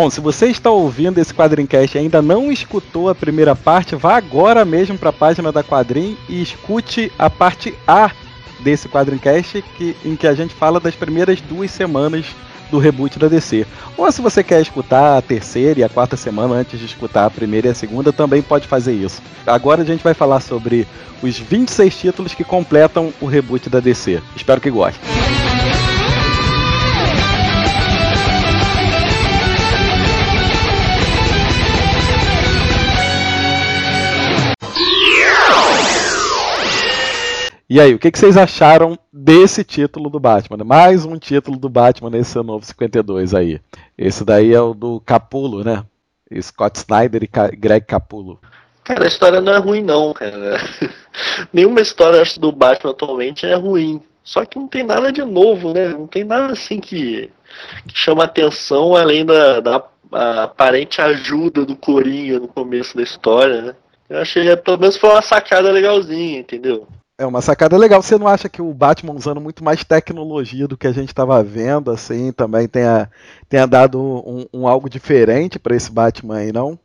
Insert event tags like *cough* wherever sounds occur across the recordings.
Bom, se você está ouvindo esse Quadrincast e ainda não escutou a primeira parte, vá agora mesmo para a página da Quadrim e escute a parte A desse Quadrincast que, em que a gente fala das primeiras duas semanas do reboot da DC. Ou se você quer escutar a terceira e a quarta semana antes de escutar a primeira e a segunda, também pode fazer isso. Agora a gente vai falar sobre os 26 títulos que completam o reboot da DC. Espero que gostem. E aí, o que, vocês acharam desse título do Batman? Mais um título do Batman nesse seu novo 52 aí. Esse daí é o do Capulo, né? Scott Snyder e Greg Capulo. Cara, a história não é ruim não, cara. *laughs* Nenhuma história acho, do Batman atualmente é ruim. Só que não tem nada de novo, né? Não tem nada assim que, que chama atenção além da, da aparente ajuda do Coringa no começo da história, né? Eu achei, pelo menos foi uma sacada legalzinha, entendeu? É uma sacada legal. Você não acha que o Batman usando muito mais tecnologia do que a gente estava vendo, assim, também tenha, tenha dado um, um algo diferente para esse Batman aí, não?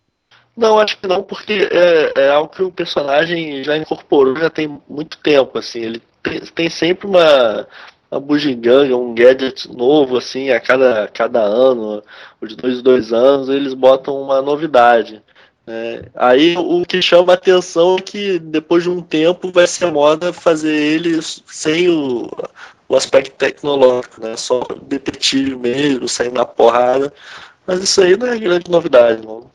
Não, acho que não, porque é, é, algo que o personagem já incorporou já tem muito tempo, assim. Ele tem, tem sempre uma, uma bugiganga, um gadget novo, assim, a cada, cada ano, de dois dois anos, eles botam uma novidade. É, aí o que chama a atenção é que depois de um tempo vai ser moda fazer eles sem o, o aspecto tecnológico, né? Só detetive mesmo, saindo na porrada. Mas isso aí não é grande novidade, não.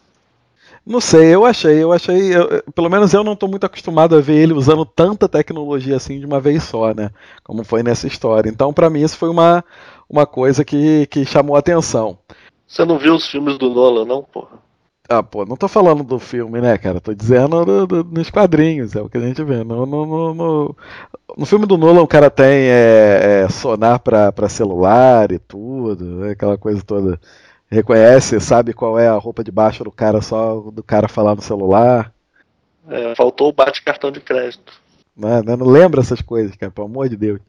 Não sei, eu achei, eu achei, eu, pelo menos eu não estou muito acostumado a ver ele usando tanta tecnologia assim de uma vez só, né? Como foi nessa história. Então, para mim, isso foi uma, uma coisa que, que chamou a atenção. Você não viu os filmes do Nolan, não, porra? Ah, pô, não tô falando do filme, né, cara? Tô dizendo do, do, nos quadrinhos, é o que a gente vê. No, no, no, no filme do Nolan, o cara tem é, é, sonar pra, pra celular e tudo, né, aquela coisa toda. Reconhece, sabe qual é a roupa de baixo do cara só do cara falar no celular. É, faltou o bate-cartão de crédito. Não, não, não lembra essas coisas, cara, pelo amor de Deus.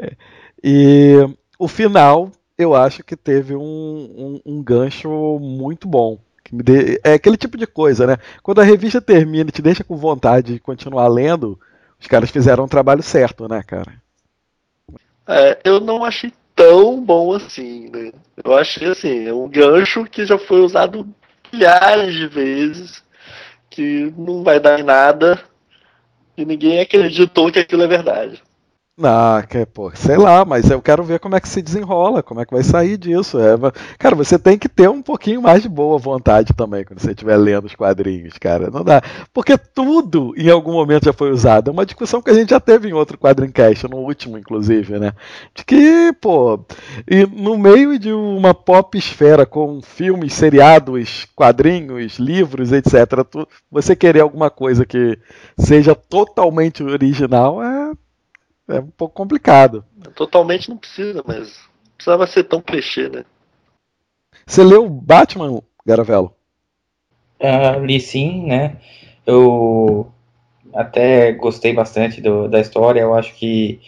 É, e o final, eu acho que teve um, um, um gancho muito bom é aquele tipo de coisa, né? Quando a revista termina e te deixa com vontade de continuar lendo, os caras fizeram um trabalho certo, né, cara? É, eu não achei tão bom assim, né? Eu achei assim, é um gancho que já foi usado milhares de vezes, que não vai dar em nada, e ninguém acreditou que aquilo é verdade. Ah, que, pô, sei lá, mas eu quero ver como é que se desenrola, como é que vai sair disso. É, cara, você tem que ter um pouquinho mais de boa vontade também quando você estiver lendo os quadrinhos, cara. Não dá. Porque tudo em algum momento já foi usado. É uma discussão que a gente já teve em outro quadrincast, no último, inclusive, né? De que, pô, e no meio de uma pop esfera com filmes, seriados, quadrinhos, livros, etc., tu, você querer alguma coisa que seja totalmente original é é um pouco complicado. Totalmente não precisa, mas precisava ser tão clichê, né? Você leu Batman, Garavelo? Uh, li sim, né? Eu até gostei bastante do, da história. Eu acho que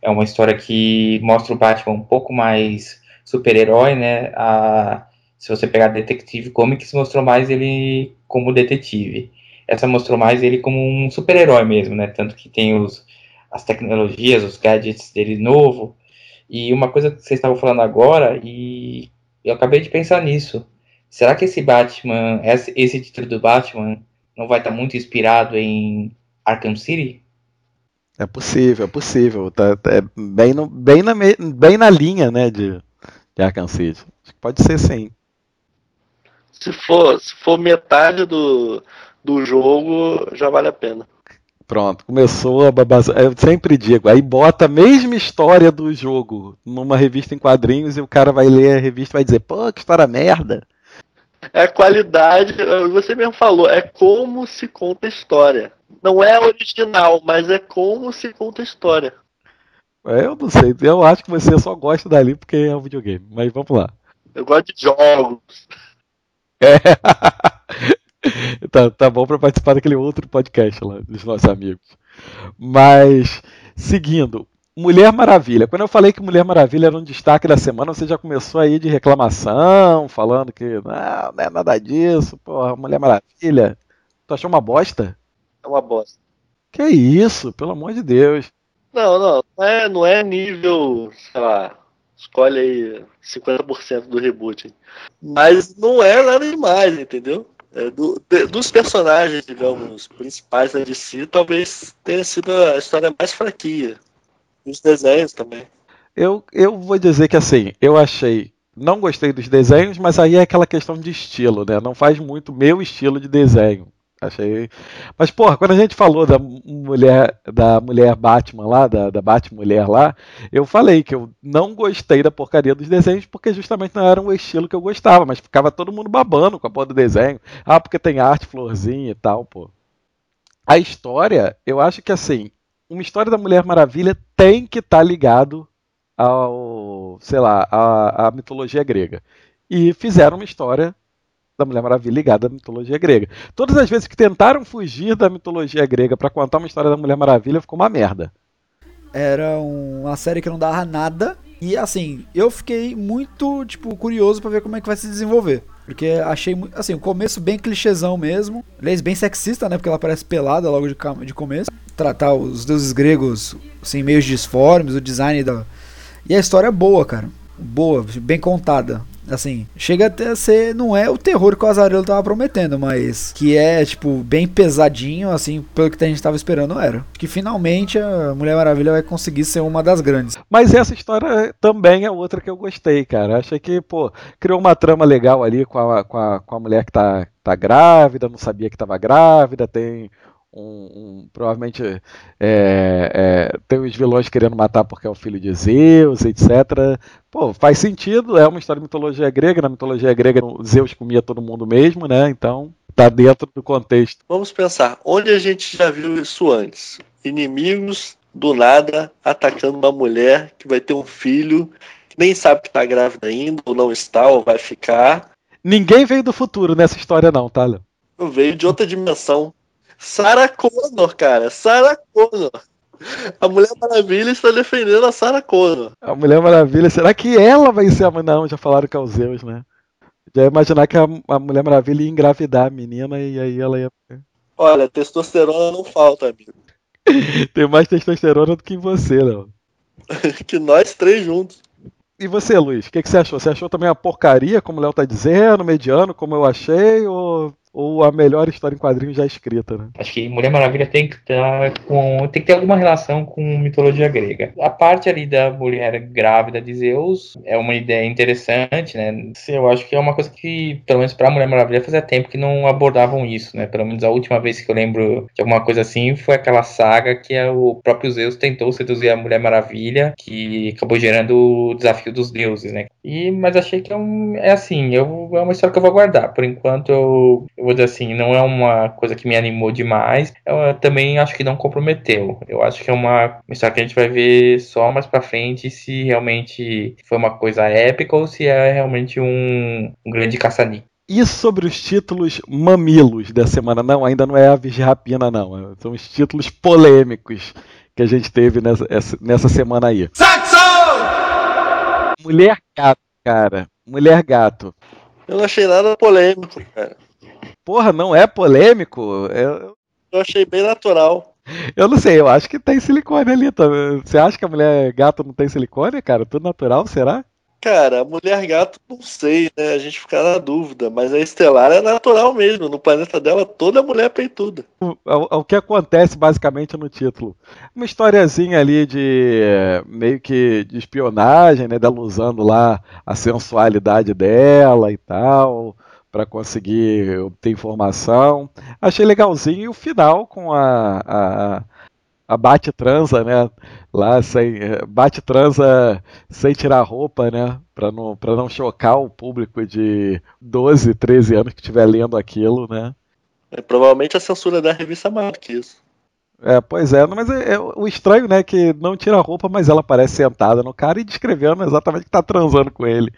é uma história que mostra o Batman um pouco mais super-herói, né? A, se você pegar Detective Comics, mostrou mais ele como detetive. Essa mostrou mais ele como um super-herói mesmo, né? Tanto que tem os as tecnologias, os gadgets dele novo. E uma coisa que vocês estavam falando agora, e eu acabei de pensar nisso. Será que esse Batman, esse, esse título do Batman, não vai estar muito inspirado em Arkham City? É possível, é possível. Tá, tá, é bem, no, bem, na, bem na linha né, de, de Arkham City. Pode ser sim. Se for, se for metade do, do jogo, já vale a pena. Pronto, começou a babazar. Eu sempre digo, aí bota a mesma história do jogo numa revista em quadrinhos e o cara vai ler a revista e vai dizer, pô, que história merda. É qualidade, você mesmo falou, é como se conta a história. Não é original, mas é como se conta a história. É, eu não sei, eu acho que você só gosta dali porque é um videogame, mas vamos lá. Eu gosto de jogos. É. *laughs* tá, tá bom para participar daquele outro podcast lá dos nossos amigos. Mas, seguindo, Mulher Maravilha. Quando eu falei que Mulher Maravilha era um destaque da semana, você já começou aí de reclamação, falando que não, não é nada disso, porra, Mulher Maravilha. Tu achou uma bosta? É uma bosta. Que isso, pelo amor de Deus. Não, não, não é, não é nível, sei lá, escolhe aí 50% do reboot. Mas não é nada demais, entendeu? É, do, de, dos personagens, digamos, principais da DC, talvez tenha sido a história mais fraquinha. Os desenhos também. Eu, eu vou dizer que assim, eu achei. Não gostei dos desenhos, mas aí é aquela questão de estilo, né? Não faz muito meu estilo de desenho. Achei. Mas, porra, quando a gente falou da mulher da mulher Batman lá, da, da Batmulher lá, eu falei que eu não gostei da porcaria dos desenhos porque justamente não era o estilo que eu gostava, mas ficava todo mundo babando com a porra do desenho. Ah, porque tem arte, florzinha e tal, pô. A história, eu acho que assim, uma história da Mulher Maravilha tem que estar tá ligado ao, sei lá, à mitologia grega. E fizeram uma história da Mulher Maravilha ligada à mitologia grega. Todas as vezes que tentaram fugir da mitologia grega para contar uma história da Mulher Maravilha, ficou uma merda. Era uma série que não dava nada. E assim, eu fiquei muito, tipo, curioso para ver como é que vai se desenvolver. Porque achei, assim, o começo bem clichêzão mesmo. Aliás, bem sexista, né? Porque ela parece pelada logo de, de começo. Tratar os deuses gregos, assim, meio disformes, o design da... E a história é boa, cara. Boa, bem contada. Assim, chega até a ser. Não é o terror que o Azarelo tava prometendo, mas que é, tipo, bem pesadinho, assim, pelo que a gente tava esperando era. Que finalmente a Mulher Maravilha vai conseguir ser uma das grandes. Mas essa história também é outra que eu gostei, cara. Achei que, pô, criou uma trama legal ali com a, com a, com a mulher que tá, tá grávida, não sabia que tava grávida, tem um, um, provavelmente é, é, tem os vilões querendo matar porque é o filho de Zeus, etc. Pô, faz sentido, é uma história de mitologia grega, na mitologia grega Zeus comia todo mundo mesmo, né? Então tá dentro do contexto. Vamos pensar, onde a gente já viu isso antes? Inimigos do nada atacando uma mulher que vai ter um filho que nem sabe que tá grávida ainda, ou não está, ou vai ficar. Ninguém veio do futuro nessa história, não, tá, Léo? Veio de outra dimensão. Sarah Connor, cara. Sarah Connor. A Mulher Maravilha está defendendo a Sarah Connor. A Mulher Maravilha, será que ela vai ser a. Não, já falaram que é o Zeus, né? Já ia imaginar que a, a Mulher Maravilha ia engravidar a menina e aí ela ia. Olha, testosterona não falta, amigo. *laughs* Tem mais testosterona do que em você, Léo. *laughs* que nós três juntos. E você, Luiz, o que, que, você achou? Você achou também a porcaria, como o Léo tá dizendo, mediano, como eu achei, ou ou a melhor história em quadrinhos já escrita, né? Acho que Mulher Maravilha tem que estar com tem que ter alguma relação com mitologia grega. A parte ali da mulher grávida de Zeus é uma ideia interessante, né? Eu acho que é uma coisa que, pelo menos para Mulher Maravilha, fazia tempo que não abordavam isso, né? Pelo menos a última vez que eu lembro de alguma coisa assim foi aquela saga que é o próprio Zeus tentou seduzir a Mulher Maravilha, que acabou gerando o desafio dos deuses, né? E mas achei que é, um, é assim, eu, é uma história que eu vou guardar. Por enquanto eu eu vou dizer assim, não é uma coisa que me animou demais. Eu também acho que não comprometeu. Eu acho que é uma história que a gente vai ver só mais pra frente se realmente foi uma coisa épica ou se é realmente um, um grande caça-níquel. E sobre os títulos mamilos da semana? Não, ainda não é a Virgem Rapina, não. São os títulos polêmicos que a gente teve nessa, nessa semana aí. Saxo! Mulher Gato, cara. Mulher Gato. Eu não achei nada polêmico, cara porra, não é polêmico? Eu, eu achei bem natural. Eu não sei, eu acho que tem silicone ali. Você acha que a mulher gato não tem silicone, cara? Tudo natural, será? Cara, a mulher gato, não sei, né? A gente fica na dúvida, mas a Estelar é natural mesmo. No planeta dela, toda mulher é peituda. O, o, o que acontece basicamente no título? Uma historiazinha ali de meio que de espionagem, né? Dela usando lá a sensualidade dela e tal para conseguir obter informação. Achei legalzinho e o final com a, a, a bate transa, né? Lá sem bate transa sem tirar roupa, né? Para não não chocar o público de 12, 13 anos que estiver lendo aquilo, né? É, provavelmente a censura da revista maior que isso. É, pois é, mas é, é, o estranho, né, que não tira a roupa, mas ela parece sentada no cara e descrevendo exatamente que tá transando com ele.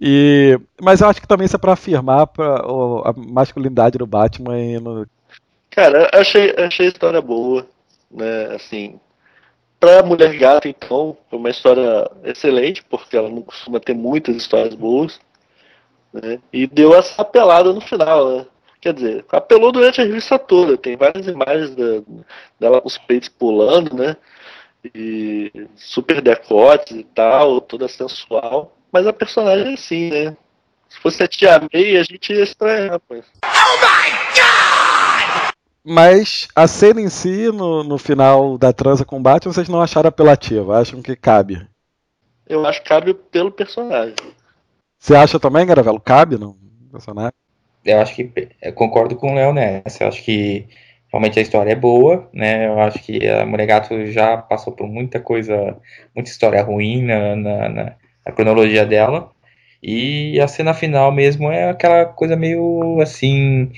E, mas eu acho que também isso é pra afirmar pra, a masculinidade do Batman e no... Cara, achei, achei a história boa, né, assim, pra Mulher Gata, então, foi uma história excelente, porque ela não costuma ter muitas histórias boas. Né? E deu essa apelada no final, né? Quer dizer, apelou durante a revista toda. Tem várias imagens da, dela com os peitos pulando, né? E super decotes e tal, toda sensual. Mas a personagem é assim, né? Se fosse a Tia May, a gente ia estranhar, rapaz. Oh my God! Mas a cena em si, no, no final da transa combate, vocês não acharam apelativa? Acham que cabe? Eu acho que cabe pelo personagem. Você acha também, Garavelo? Cabe no personagem? Eu acho que eu concordo com o Léo nessa. Eu acho que realmente a história é boa, né? Eu acho que a Mulher Gato já passou por muita coisa, muita história ruim na, na, na, na cronologia dela. E a cena final mesmo é aquela coisa meio assim.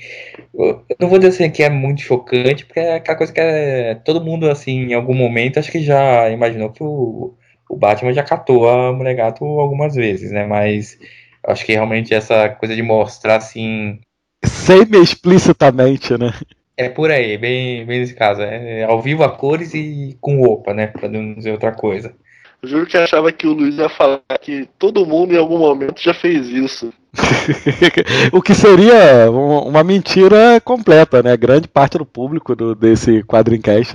Eu não vou dizer assim que é muito chocante, porque é aquela coisa que é, todo mundo, assim, em algum momento, acho que já imaginou que o, o Batman já catou a Mulher Gato algumas vezes, né? Mas acho que realmente essa coisa de mostrar assim. Semi-explicitamente, né? É por aí, bem, bem nesse caso. É ao vivo a cores e com roupa, né? Pra não dizer outra coisa. Eu juro que achava que o Luiz ia falar que todo mundo em algum momento já fez isso. *laughs* o que seria uma mentira completa, né? Grande parte do público do, desse quadrincast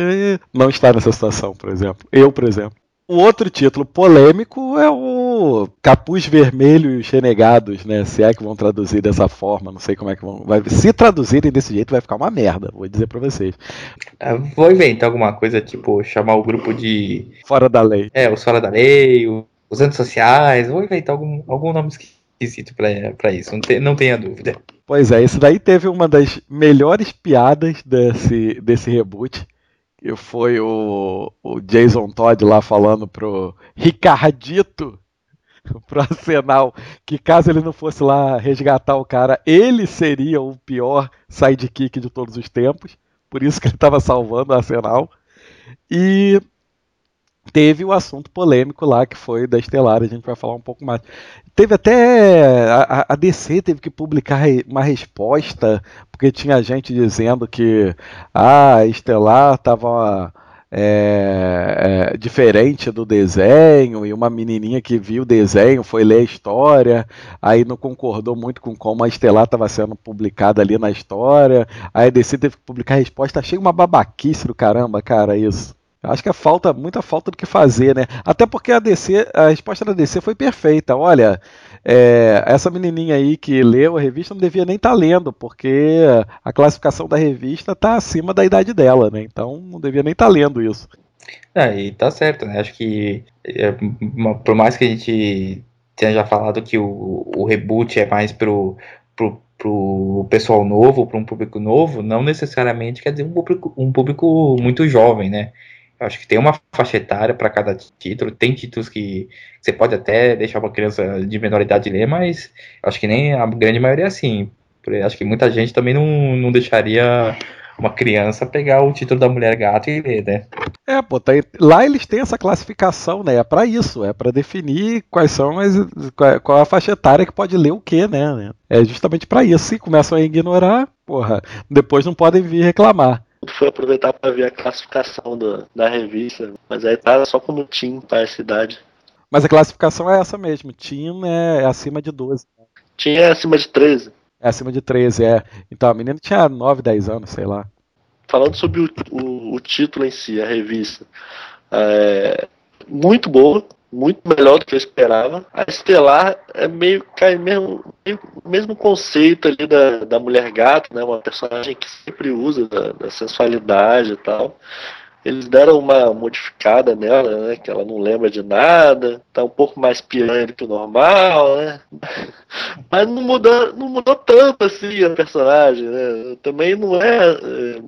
não está nessa situação, por exemplo. Eu, por exemplo. O outro título polêmico é o Capuz Vermelho e os Renegados, né? Se é que vão traduzir dessa forma, não sei como é que vão. Vai... Se traduzirem desse jeito, vai ficar uma merda, vou dizer pra vocês. É, vou inventar alguma coisa, tipo, chamar o grupo de. Fora da lei. É, os Fora da Lei, os antissociais, vou inventar algum, algum nome esquisito pra, pra isso, não, te, não tenha dúvida. Pois é, isso daí teve uma das melhores piadas desse, desse reboot que foi o, o Jason Todd lá falando pro Ricardito, *laughs* pro Arsenal, que caso ele não fosse lá resgatar o cara, ele seria o pior sidekick de todos os tempos. Por isso que ele estava salvando o Arsenal. E teve o assunto polêmico lá que foi da Estelar, a gente vai falar um pouco mais. Teve até a, a, DC teve que publicar uma resposta porque tinha gente dizendo que ah, a Estelar estava é, é, diferente do desenho e uma menininha que viu o desenho foi ler a história, aí não concordou muito com como a Estelar estava sendo publicada ali na história, aí a DC teve que publicar a resposta, achei uma babaquice do caramba, cara, isso. Acho que é falta, muita falta do que fazer, né? Até porque a DC, a resposta da DC foi perfeita. Olha, é, essa menininha aí que leu a revista não devia nem estar tá lendo, porque a classificação da revista está acima da idade dela, né? Então não devia nem estar tá lendo isso. É, e tá certo, né? Acho que é, por mais que a gente tenha já falado que o, o reboot é mais pro, pro, pessoal novo, para um público novo, não necessariamente quer dizer um público, um público muito jovem, né? Acho que tem uma faixa etária para cada título. Tem títulos que você pode até deixar uma criança de menor idade ler, mas acho que nem a grande maioria é assim. Acho que muita gente também não, não deixaria uma criança pegar o título da Mulher Gato e ler, né? É, pô, tá, lá eles têm essa classificação, né? É para isso, é para definir quais são as qual, qual a faixa etária que pode ler o quê, né? É justamente para isso. Se começam a ignorar, porra, depois não podem vir reclamar foi aproveitar para ver a classificação do, da revista, mas aí tá só como Team para a cidade. Mas a classificação é essa mesmo, Team é, é acima de 12. Team é acima de 13. É acima de 13, é. Então a menina tinha 9, 10 anos, sei lá. Falando sobre o, o, o título em si, a revista, é muito boa, muito melhor do que eu esperava. A Estelar é meio cai mesmo, mesmo conceito ali da, da mulher gato, né? Uma personagem que sempre usa da, da sensualidade e tal. Eles deram uma modificada nela, né? Que ela não lembra de nada, tá um pouco mais piranha do que o normal, né? *laughs* Mas não mudou, não mudou tanto assim a personagem, né? Também não é,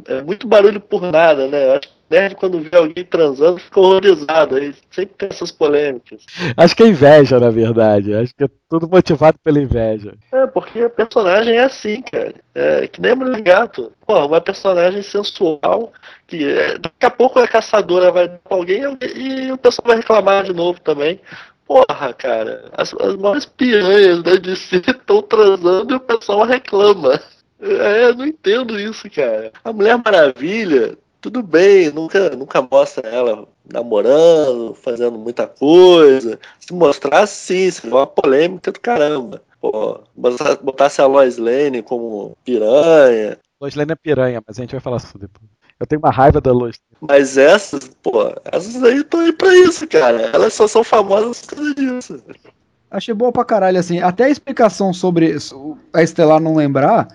é, é muito barulho por nada, né? Acho nerd, quando vê alguém transando, fica horrorizado. Aí sempre tem essas polêmicas. Acho que é inveja, na verdade. Acho que é tudo motivado pela inveja. É, porque a personagem é assim, cara. É que nem mulher gato. Pô, uma personagem sensual que é, daqui a pouco a caçadora vai pra alguém e o pessoal vai reclamar de novo também. Porra, cara, as, as maiores piranhas né, de si *laughs* estão transando e o pessoal reclama. É, eu não entendo isso, cara. A Mulher Maravilha tudo bem, nunca, nunca mostra ela namorando, fazendo muita coisa. Se mostrar sim, seria uma polêmica do caramba. Pô, botasse a Lois Lane como piranha. Lois Lane é piranha, mas a gente vai falar isso depois. Eu tenho uma raiva da Lois. Mas essas, pô, essas aí estão aí pra isso, cara. Elas só são famosas por causa disso. Achei boa pra caralho, assim. Até a explicação sobre a Estelar não lembrar.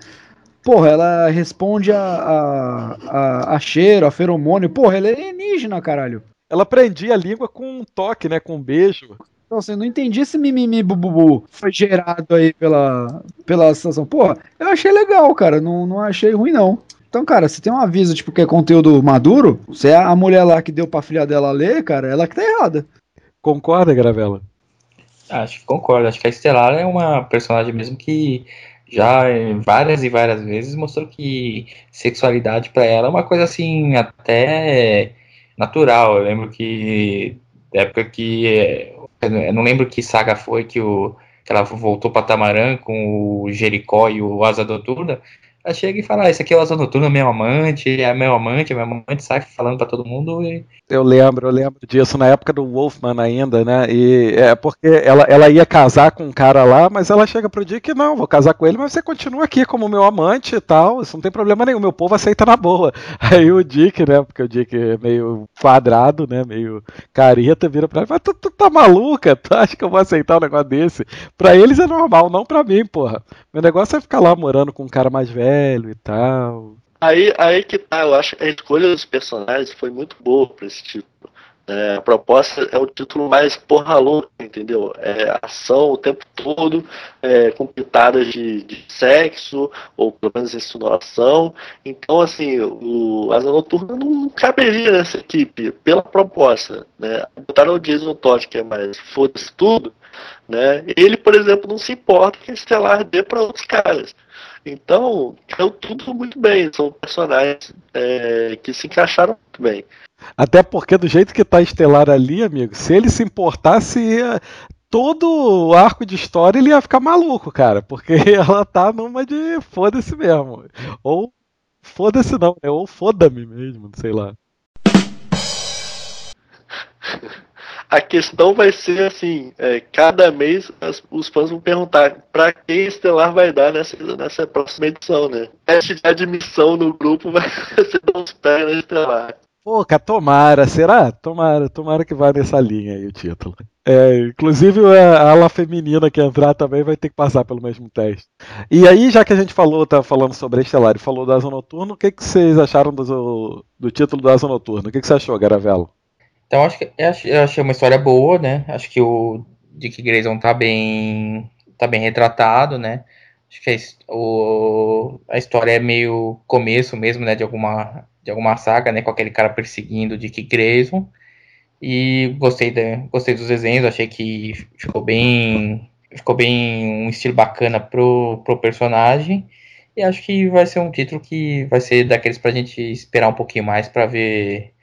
Porra, ela responde a, a, a, a cheiro, a feromônio. Porra, ela é alienígena, caralho. Ela prendia a língua com um toque, né? Com um beijo. Então, assim, não entendi esse mimimi bububu foi gerado aí pela, pela situação. Porra, eu achei legal, cara. Não, não achei ruim, não. Então, cara, se tem um aviso, tipo, que é conteúdo maduro, se é a mulher lá que deu pra filha dela ler, cara, ela que tá errada. Concorda, Gravela? Acho que concordo. Acho que a Estelar é uma personagem mesmo que já várias e várias vezes mostrou que sexualidade para ela é uma coisa assim até natural. Eu lembro que da época que eu não lembro que saga foi que o que ela voltou para Tamarã com o Jericó e o Asa Noturna, ela chega e fala, ah, esse aqui é o Asa Noturna, meu amante, é meu amante, é meu amante, sai falando para todo mundo. E... Eu lembro, eu lembro disso na época do Wolfman ainda, né? E é porque ela, ela ia casar com um cara lá, mas ela chega pro Dick, não, vou casar com ele, mas você continua aqui como meu amante e tal, isso não tem problema nenhum, meu povo aceita na boa. *laughs* Aí o Dick, né, porque o Dick é meio quadrado, né, meio careta, vira pra ele, mas tu, tu tá maluca? Tu acha que eu vou aceitar um negócio desse? Pra eles é normal, não pra mim, porra. Meu negócio é ficar lá morando com um cara mais velho, velho e tal. Aí, aí que tá, eu acho que a escolha dos personagens foi muito boa pra esse título. É, a proposta é o título mais porra louca, entendeu? É ação o tempo todo, é, com pitadas de, de, sexo, ou pelo menos insinuação. Então, assim, o Asa Noturna não caberia nessa equipe, pela proposta. Né? Botaram o Jason Todd, que é mais foda-se tudo, né? Ele, por exemplo, não se importa que Estelar dê para outros caras. Então, deu tudo muito bem. São personagens é, que se encaixaram muito bem. Até porque do jeito que tá Estelar ali, amigo, se ele se importasse, todo o arco de história ele ia ficar maluco, cara. Porque *laughs* ela tá numa de foda-se mesmo. Ou foda-se não, né? Ou foda-me mesmo, sei lá. *laughs* A questão vai ser assim: é, cada mês as, os fãs vão perguntar para quem Estelar vai dar nessa, nessa próxima edição, né? Teste de admissão no grupo vai *laughs* ser uns pés na Estelar. Pô, tomara, será? Tomara, tomara que vá nessa linha aí o título. É, inclusive a ala feminina que entrar também vai ter que passar pelo mesmo teste. E aí, já que a gente falou, tá falando sobre a Estelar e falou do Asa Noturno, o que, que vocês acharam do, do título do Asa Noturno? O que, que você achou, Garavelo? Então acho que eu achei uma história boa, né? Acho que o Dick Grayson tá bem tá bem retratado, né? Acho que a, o, a história é meio começo mesmo, né, de alguma de alguma saga, né, com aquele cara perseguindo o Dick Grayson. E gostei gostei dos desenhos, achei que ficou bem ficou bem um estilo bacana pro, pro personagem. E acho que vai ser um título que vai ser daqueles pra gente esperar um pouquinho mais para ver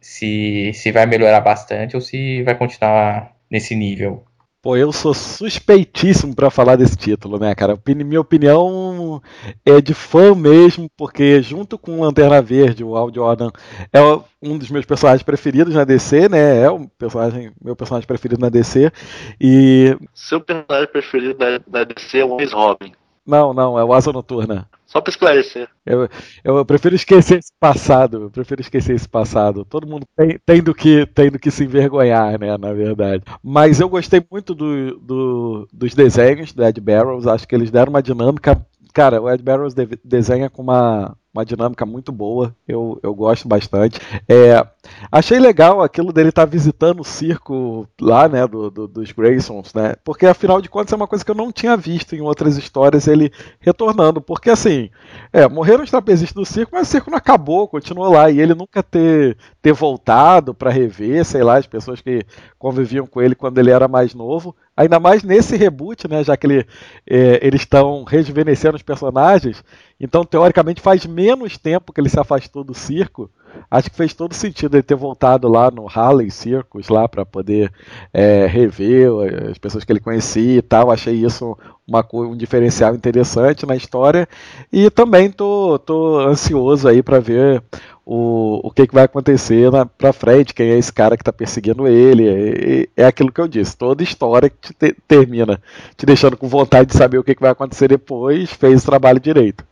se, se vai melhorar bastante ou se vai continuar nesse nível. Pô, eu sou suspeitíssimo para falar desse título, né, cara? Minha opinião é de fã mesmo, porque junto com Lanterna Verde, o Al Jordan é um dos meus personagens preferidos na DC, né? É o personagem, meu personagem preferido na DC. E. Seu personagem preferido na, na DC é o Ace Robin. Não, não, é o Asa Noturna. Só para esclarecer. Eu, eu prefiro esquecer esse passado. Eu prefiro esquecer esse passado. Todo mundo tem, tem, do que, tem do que se envergonhar, né? Na verdade. Mas eu gostei muito do, do, dos desenhos do Ed Barrows. Acho que eles deram uma dinâmica. Cara, o Ed Barrows de, desenha com uma, uma dinâmica muito boa, eu, eu gosto bastante. É, achei legal aquilo dele estar tá visitando o circo lá, né, do, do, dos Graysons, né, porque afinal de contas é uma coisa que eu não tinha visto em outras histórias ele retornando, porque assim, é, morreram os trapezistas do circo, mas o circo não acabou, continuou lá, e ele nunca ter, ter voltado para rever, sei lá, as pessoas que conviviam com ele quando ele era mais novo, ainda mais nesse reboot, né, já que ele, é, eles estão rejuvenescendo os personagens, então teoricamente faz menos tempo que ele se afastou do circo, acho que fez todo sentido ele ter voltado lá no Harley Circus lá para poder é, rever as pessoas que ele conhecia e tal. Achei isso uma, um diferencial interessante na história e também tô, tô ansioso aí para ver o, o que, que vai acontecer na, frente, quem é esse cara que tá perseguindo ele. É, é aquilo que eu disse, toda história que te, termina te deixando com vontade de saber o que, que vai acontecer depois, fez o trabalho direito.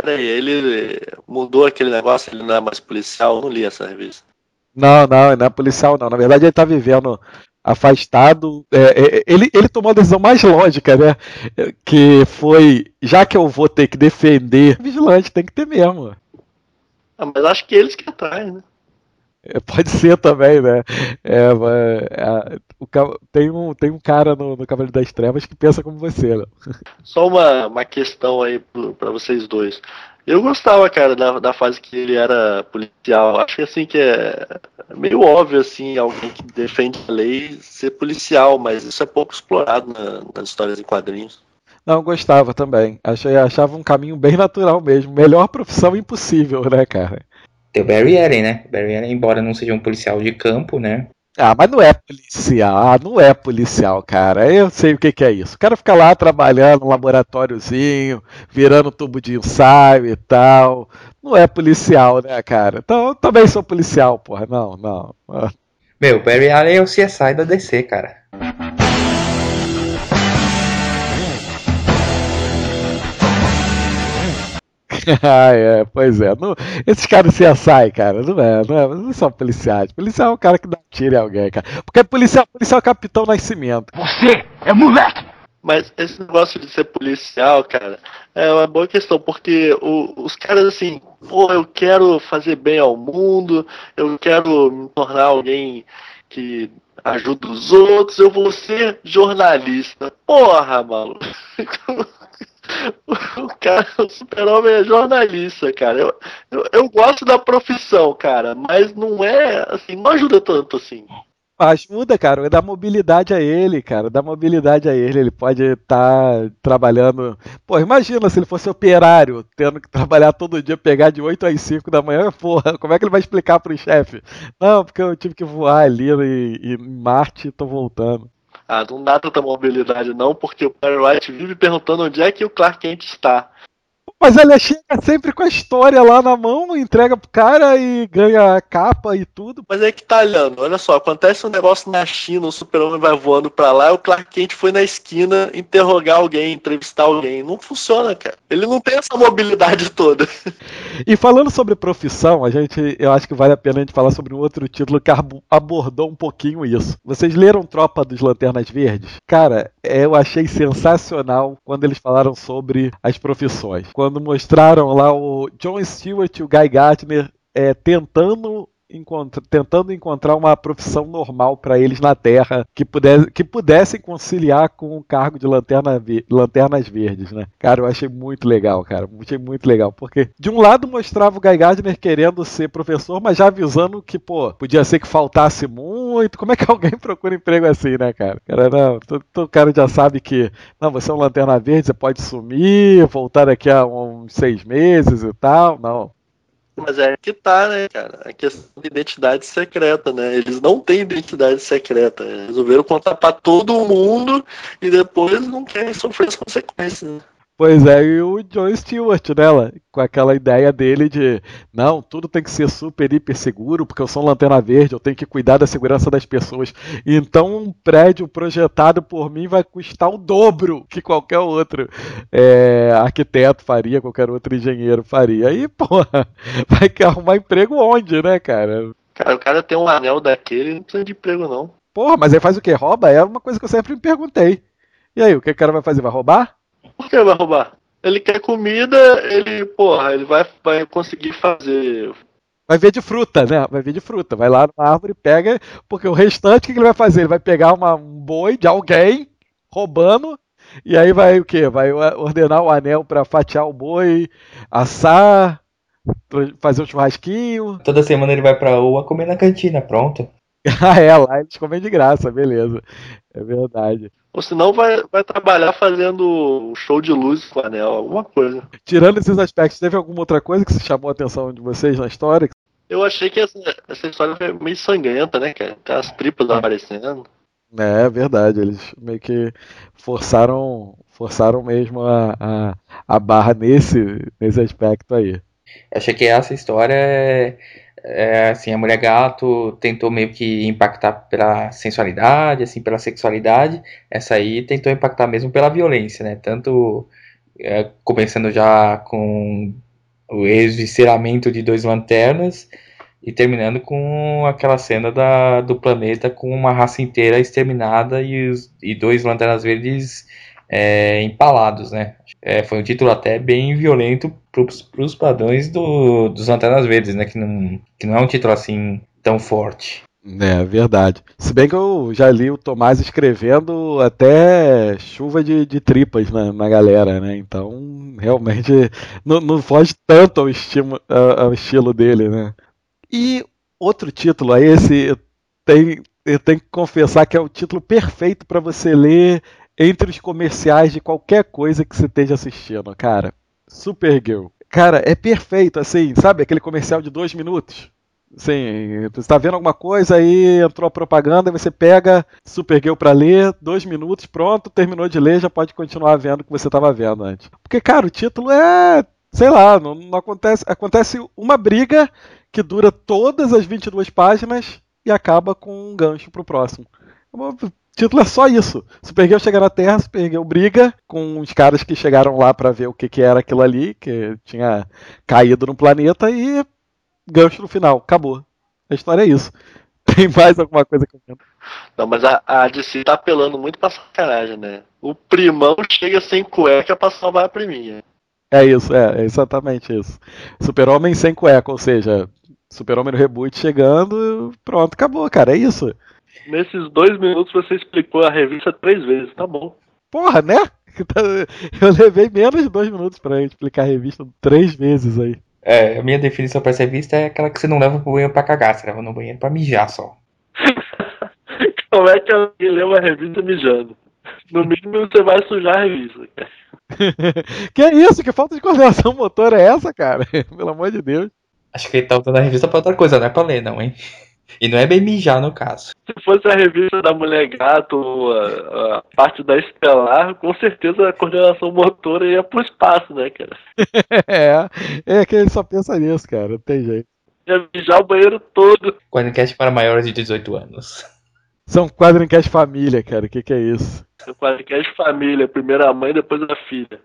Peraí, ele mudou aquele negócio, ele não é mais policial, eu não li essa revista. Não, não, não é policial não. Na verdade ele tá vivendo afastado. É, é, ele, ele tomou a decisão mais lógica, né? Que foi, já que eu vou ter que defender, vigilante tem que ter mesmo. Ah, mas acho que eles que atraem, né? É, pode ser também, né? É, é, o, tem, um, tem um cara no, no Cavaleiro das Trevas que pensa como você, né? Só uma, uma questão aí para vocês dois. Eu gostava, cara, da, da fase que ele era policial. Acho que assim que é meio óbvio assim, alguém que defende a lei ser policial, mas isso é pouco explorado na, nas histórias em quadrinhos. Não, gostava também. Achei, achava um caminho bem natural mesmo. Melhor profissão impossível, né, cara? Tem o Barry Allen, né? Barry Allen, embora não seja um policial de campo, né? Ah, mas não é policial. Ah, não é policial, cara. Eu sei o que, que é isso. O cara fica lá trabalhando no laboratóriozinho, virando tubo de ensaio e tal. Não é policial, né, cara? Então eu também sou policial, porra. Não, não. Meu, o Barry Allen é o CSI da DC, cara. *laughs* ah, é, pois é. Não, esses caras se assai, cara. Não é, não é, não são policiais. Policial é o cara que dá tiro em alguém, cara. Porque policial, policial é capitão nascimento. Você é moleque! Mas esse negócio de ser policial, cara, é uma boa questão, porque o, os caras assim, pô, eu quero fazer bem ao mundo, eu quero me tornar alguém que ajuda os outros, eu vou ser jornalista. Porra, maluco. *laughs* *laughs* O cara, o super-homem é jornalista, cara. Eu, eu, eu, gosto da profissão, cara, mas não é assim, não ajuda tanto assim. Ajuda, cara, dá mobilidade a ele, cara, dá mobilidade a ele. Ele pode estar tá trabalhando. Pô, imagina se ele fosse operário, tendo que trabalhar todo dia, pegar de 8 às 5 da manhã, porra, como é que ele vai explicar pro chefe? Não, porque eu tive que voar ali em Marte e tô voltando. Ah, não dá tanta mobilidade não, porque o Perry White vive perguntando onde é que o Clark Kent está. Mas ele chega sempre com a história lá na mão, entrega pro cara e ganha a capa e tudo. Mas é que tá olhando, olha só, acontece um negócio na China, o super-homem vai voando pra lá, e o Clark Kent foi na esquina interrogar alguém, entrevistar alguém. Não funciona, cara. Ele não tem essa mobilidade toda. *laughs* E falando sobre profissão, a gente, eu acho que vale a pena a gente falar sobre um outro título que abordou um pouquinho isso. Vocês leram Tropa dos Lanternas Verdes? Cara, eu achei sensacional quando eles falaram sobre as profissões. Quando quando mostraram lá o John Stewart e o Guy Gardner é, tentando encontra, tentando encontrar uma profissão normal para eles na Terra que, pudesse, que pudessem conciliar com o cargo de lanterna, lanternas verdes, né? Cara, eu achei muito legal, cara. Achei muito legal. Porque, de um lado, mostrava o Guy Gardner querendo ser professor, mas já avisando que, pô, podia ser que faltasse muito. Como é que *laughs* alguém procura emprego assim, né, cara? Cara, não, todo, todo cara já sabe que, não, você é um lanterna verde, você pode sumir, voltar daqui a uns seis meses e tal. Não. Mas é que tá, né, cara? A questão de identidade secreta, né? Eles não têm identidade secreta. Resolveram contar pra todo mundo e depois não querem sofrer as consequências. Né? Pois é, e o John Stewart, né? Com aquela ideia dele de não, tudo tem que ser super, hiper seguro, porque eu sou um lanterna verde, eu tenho que cuidar da segurança das pessoas. Então um prédio projetado por mim vai custar o dobro que qualquer outro é, arquiteto faria, qualquer outro engenheiro faria. Aí, *laughs* porra, vai arrumar emprego onde, né, cara? Cara, o cara tem um anel daquele, não precisa de emprego, não. Porra, mas aí faz o quê? Rouba? É uma coisa que eu sempre me perguntei. E aí, o que o cara vai fazer? Vai roubar? Por que vai roubar? Ele quer comida, ele, porra, ele vai, vai conseguir fazer. Vai ver de fruta, né? Vai ver de fruta. Vai lá na árvore, pega. Porque o restante, o que ele vai fazer? Ele vai pegar uma, um boi de alguém, roubando, e aí vai o quê? Vai ordenar o anel para fatiar o boi, assar, fazer um churrasquinho. Toda semana ele vai pra rua comer na cantina, pronto. *laughs* ah, é, lá eles comem de graça, beleza. É verdade. Ou senão vai, vai trabalhar fazendo show de luz com o anel, alguma coisa. Tirando esses aspectos, teve alguma outra coisa que se chamou a atenção de vocês na história? Eu achei que essa, essa história foi meio sangrenta, né, cara? Tem as tripas aparecendo. É, é verdade, eles meio que forçaram forçaram mesmo a, a, a barra nesse, nesse aspecto aí. Eu achei que essa história é, é, assim, a mulher gato tentou meio que impactar pela sensualidade, assim, pela sexualidade. Essa aí tentou impactar mesmo pela violência, né? Tanto é, começando já com o esvisceramento de dois lanternas e terminando com aquela cena da, do planeta com uma raça inteira exterminada e, os, e dois lanternas verdes é, empalados, né? É, foi um título até bem violento para os padrões do, dos Lanternas Verdes, né? Que não, que não é um título assim tão forte. É, verdade. Se bem que eu já li o Tomás escrevendo até chuva de, de tripas na, na galera, né? Então, realmente, não, não foge tanto ao, ao estilo dele, né? E outro título, aí esse tem, eu tenho que confessar que é o título perfeito para você ler entre os comerciais de qualquer coisa que você esteja assistindo, cara. Supergirl. Cara, é perfeito, assim, sabe? Aquele comercial de dois minutos. Sim, você está vendo alguma coisa aí, entrou a propaganda, você pega Supergirl para ler, dois minutos, pronto, terminou de ler, já pode continuar vendo o que você estava vendo antes. Porque, cara, o título é, sei lá, não, não, acontece, acontece uma briga que dura todas as 22 páginas e acaba com um gancho pro próximo título é só isso. Supergirl chega na Terra, Supergirl briga com os caras que chegaram lá para ver o que, que era aquilo ali, que tinha caído no planeta e gancho no final. Acabou. A história é isso. *laughs* Tem mais alguma coisa que eu? Não, mas a, a DC tá apelando muito pra sacanagem, né? O primão chega sem cueca pra salvar a priminha. É isso, é, é exatamente isso. Super-Homem sem cueca, ou seja, Super-Homem no reboot chegando, pronto, acabou, cara, é isso. Nesses dois minutos você explicou a revista três vezes, tá bom. Porra, né? *laughs* Eu levei menos de dois minutos para explicar a revista três vezes aí. É, a minha definição pra essa revista é aquela que você não leva pro banheiro pra cagar, você leva no banheiro pra mijar só. *laughs* Como é que alguém lê uma revista mijando? No mínimo você vai sujar a revista. *laughs* que é isso? Que falta de coordenação motor é essa, cara? Pelo amor de Deus. Acho que ele tá usando a revista pra outra coisa, não é pra ler, não, hein? E não é bem mijar no caso. Se fosse a revista da Mulher Gato, a, a parte da Estelar, com certeza a coordenação motora ia pro espaço, né, cara? *laughs* é, é que ele só pensa nisso, cara, não tem jeito. Ia mijar o banheiro todo. Quadrincast para maiores de 18 anos. São quadrincast família, cara, o que, que é isso? Quadrincast família, primeiro a mãe, depois a filha.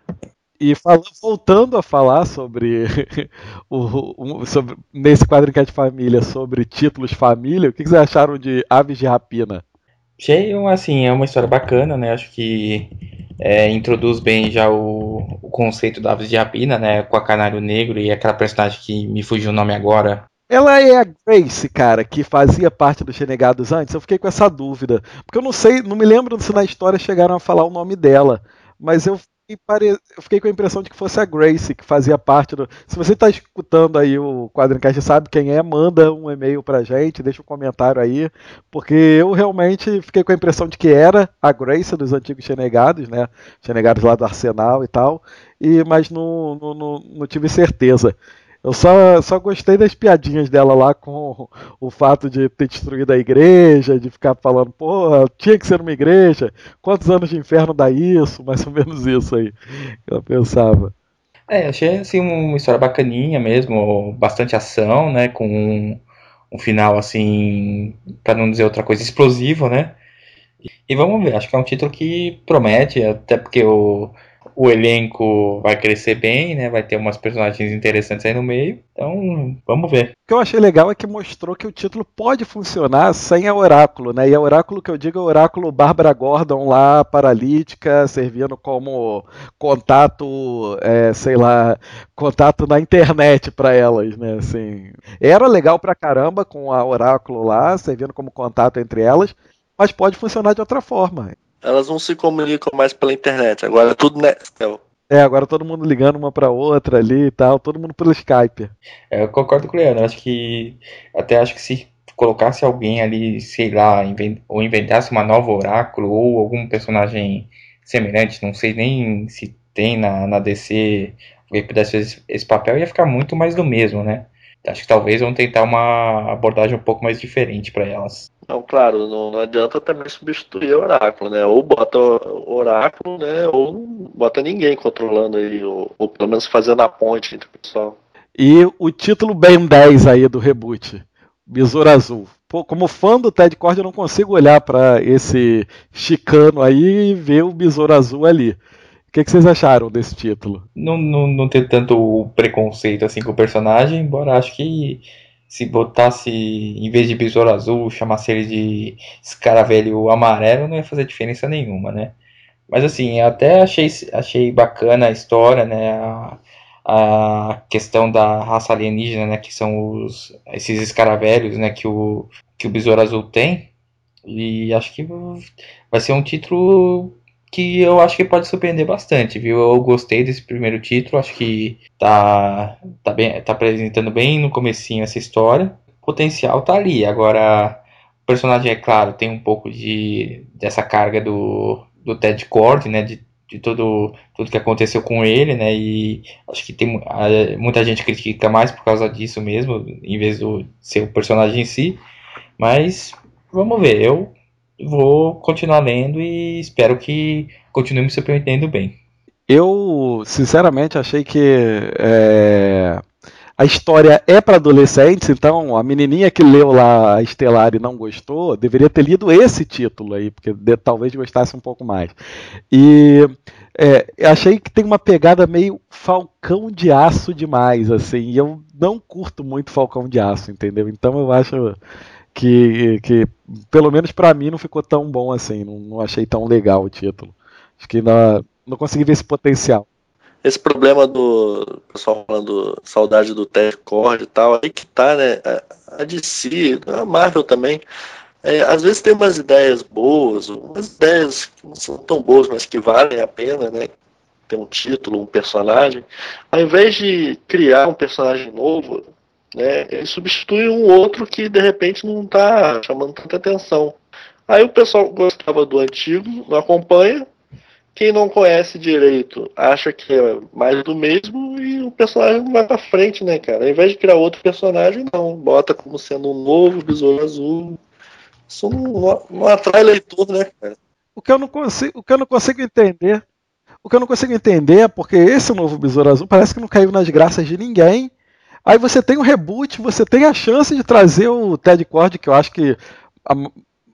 E voltando a falar sobre, *laughs* o, sobre nesse quadrinho de família sobre títulos família, o que, que vocês acharam de Aves de Rapina? Achei, assim, é uma história bacana, né? Acho que é, introduz bem já o, o, conceito da Aves de Rapina, né? Com a Canário Negro e aquela personagem que me fugiu o nome agora. Ela é a Grace, cara, que fazia parte dos Renegados antes. Eu fiquei com essa dúvida. Porque eu não sei, não me lembro se na história chegaram a falar o nome dela. Mas eu pare... eu fiquei com a impressão de que fosse a Grace que fazia parte do. Se você está escutando aí o Quadrincast sabe quem é, manda um e-mail pra gente, deixa um comentário aí, porque eu realmente fiquei com a impressão de que era a Grace dos antigos Renegados, né? Renegados lá do Arsenal e tal, e mas não, não, não, não tive certeza. Eu só, só gostei das piadinhas dela lá com o fato de ter destruído a igreja, de ficar falando, pô, tinha que ser uma igreja, quantos anos de inferno dá isso? Mais ou menos isso aí que ela pensava. É, achei assim uma história bacaninha mesmo, bastante ação, né, com um, um final assim, para não dizer outra coisa, explosivo, né? E vamos ver, acho que é um título que promete, até porque o o elenco vai crescer bem, né? Vai ter umas personagens interessantes aí no meio. Então, vamos ver. O que eu achei legal é que mostrou que o título pode funcionar sem a Oráculo, né? E a Oráculo que eu digo é o Oráculo Bárbara Gordon lá, paralítica, servindo como contato, é, sei lá, contato na internet para elas, né? Assim, era legal pra caramba com a Oráculo lá, servindo como contato entre elas, mas pode funcionar de outra forma. Elas não se comunicam mais pela internet, agora é tudo Nextel. É, agora todo mundo ligando uma para outra ali e tal, todo mundo pelo Skype. É, eu concordo com o Leandro, acho que até acho que se colocasse alguém ali, sei lá, invent, ou inventasse uma nova oráculo ou algum personagem semelhante, não sei nem se tem na, na DC alguém pudesse fazer esse, esse papel, ia ficar muito mais do mesmo, né? Acho que talvez vão tentar uma abordagem um pouco mais diferente para elas. Não, claro, não, não, adianta também substituir o oráculo, né? Ou bota o oráculo, né? Ou bota ninguém controlando aí, ou, ou pelo menos fazendo a ponte entre o pessoal. E o título Ben 10 aí do reboot, Besouro Azul. Pô, como fã do Ted Cord, eu não consigo olhar para esse chicano aí e ver o Besouro Azul ali. O que, que vocês acharam desse título? Não, não, não tem tanto preconceito assim com o personagem, embora acho que se botasse, em vez de besouro azul, chamasse ele de escaravelho amarelo, não ia fazer diferença nenhuma, né? Mas assim, até achei, achei bacana a história, né? A, a questão da raça alienígena, né? Que são os, esses escaravelhos, né? Que o, que o Besouro Azul tem. E acho que vai ser um título que eu acho que pode surpreender bastante, viu? Eu gostei desse primeiro título, acho que tá, tá, bem, tá apresentando bem no comecinho essa história. O potencial tá ali. Agora, o personagem, é claro, tem um pouco de dessa carga do, do Ted Cord, né? De, de tudo, tudo que aconteceu com ele, né? E acho que tem muita gente critica mais por causa disso mesmo, em vez de ser o personagem em si. Mas vamos ver. Eu vou continuar lendo e espero que continue me surpreendendo bem. Eu, sinceramente, achei que é, a história é para adolescentes, então a menininha que leu lá a Estelar e não gostou, deveria ter lido esse título aí, porque de, talvez gostasse um pouco mais. E é, achei que tem uma pegada meio Falcão de Aço demais, assim, e eu não curto muito Falcão de Aço, entendeu? Então eu acho que, que pelo menos para mim não ficou tão bom assim, não, não, achei tão legal o título. Acho que não, não consegui ver esse potencial. Esse problema do pessoal falando saudade do Ted Cord e tal, aí que tá, né? A DC, a Marvel também, é, às vezes tem umas ideias boas, umas ideias que não são tão boas, mas que valem a pena, né? Ter um título, um personagem. Ao invés de criar um personagem novo, né? Ele substitui um outro que de repente não está chamando tanta atenção. Aí o pessoal gostava do antigo, não acompanha. Quem não conhece direito acha que é mais do mesmo e o personagem não vai pra frente, né, cara? Ao invés de criar outro personagem, não. Bota como sendo um novo besouro azul. Isso não, não, atrai leitor, né, cara? O que eu não consigo, o que eu não consigo entender o que eu não consigo entender é porque esse novo Besouro Azul parece que não caiu nas graças de ninguém Aí você tem o um reboot, você tem a chance de trazer o Ted Cord, que eu acho que a,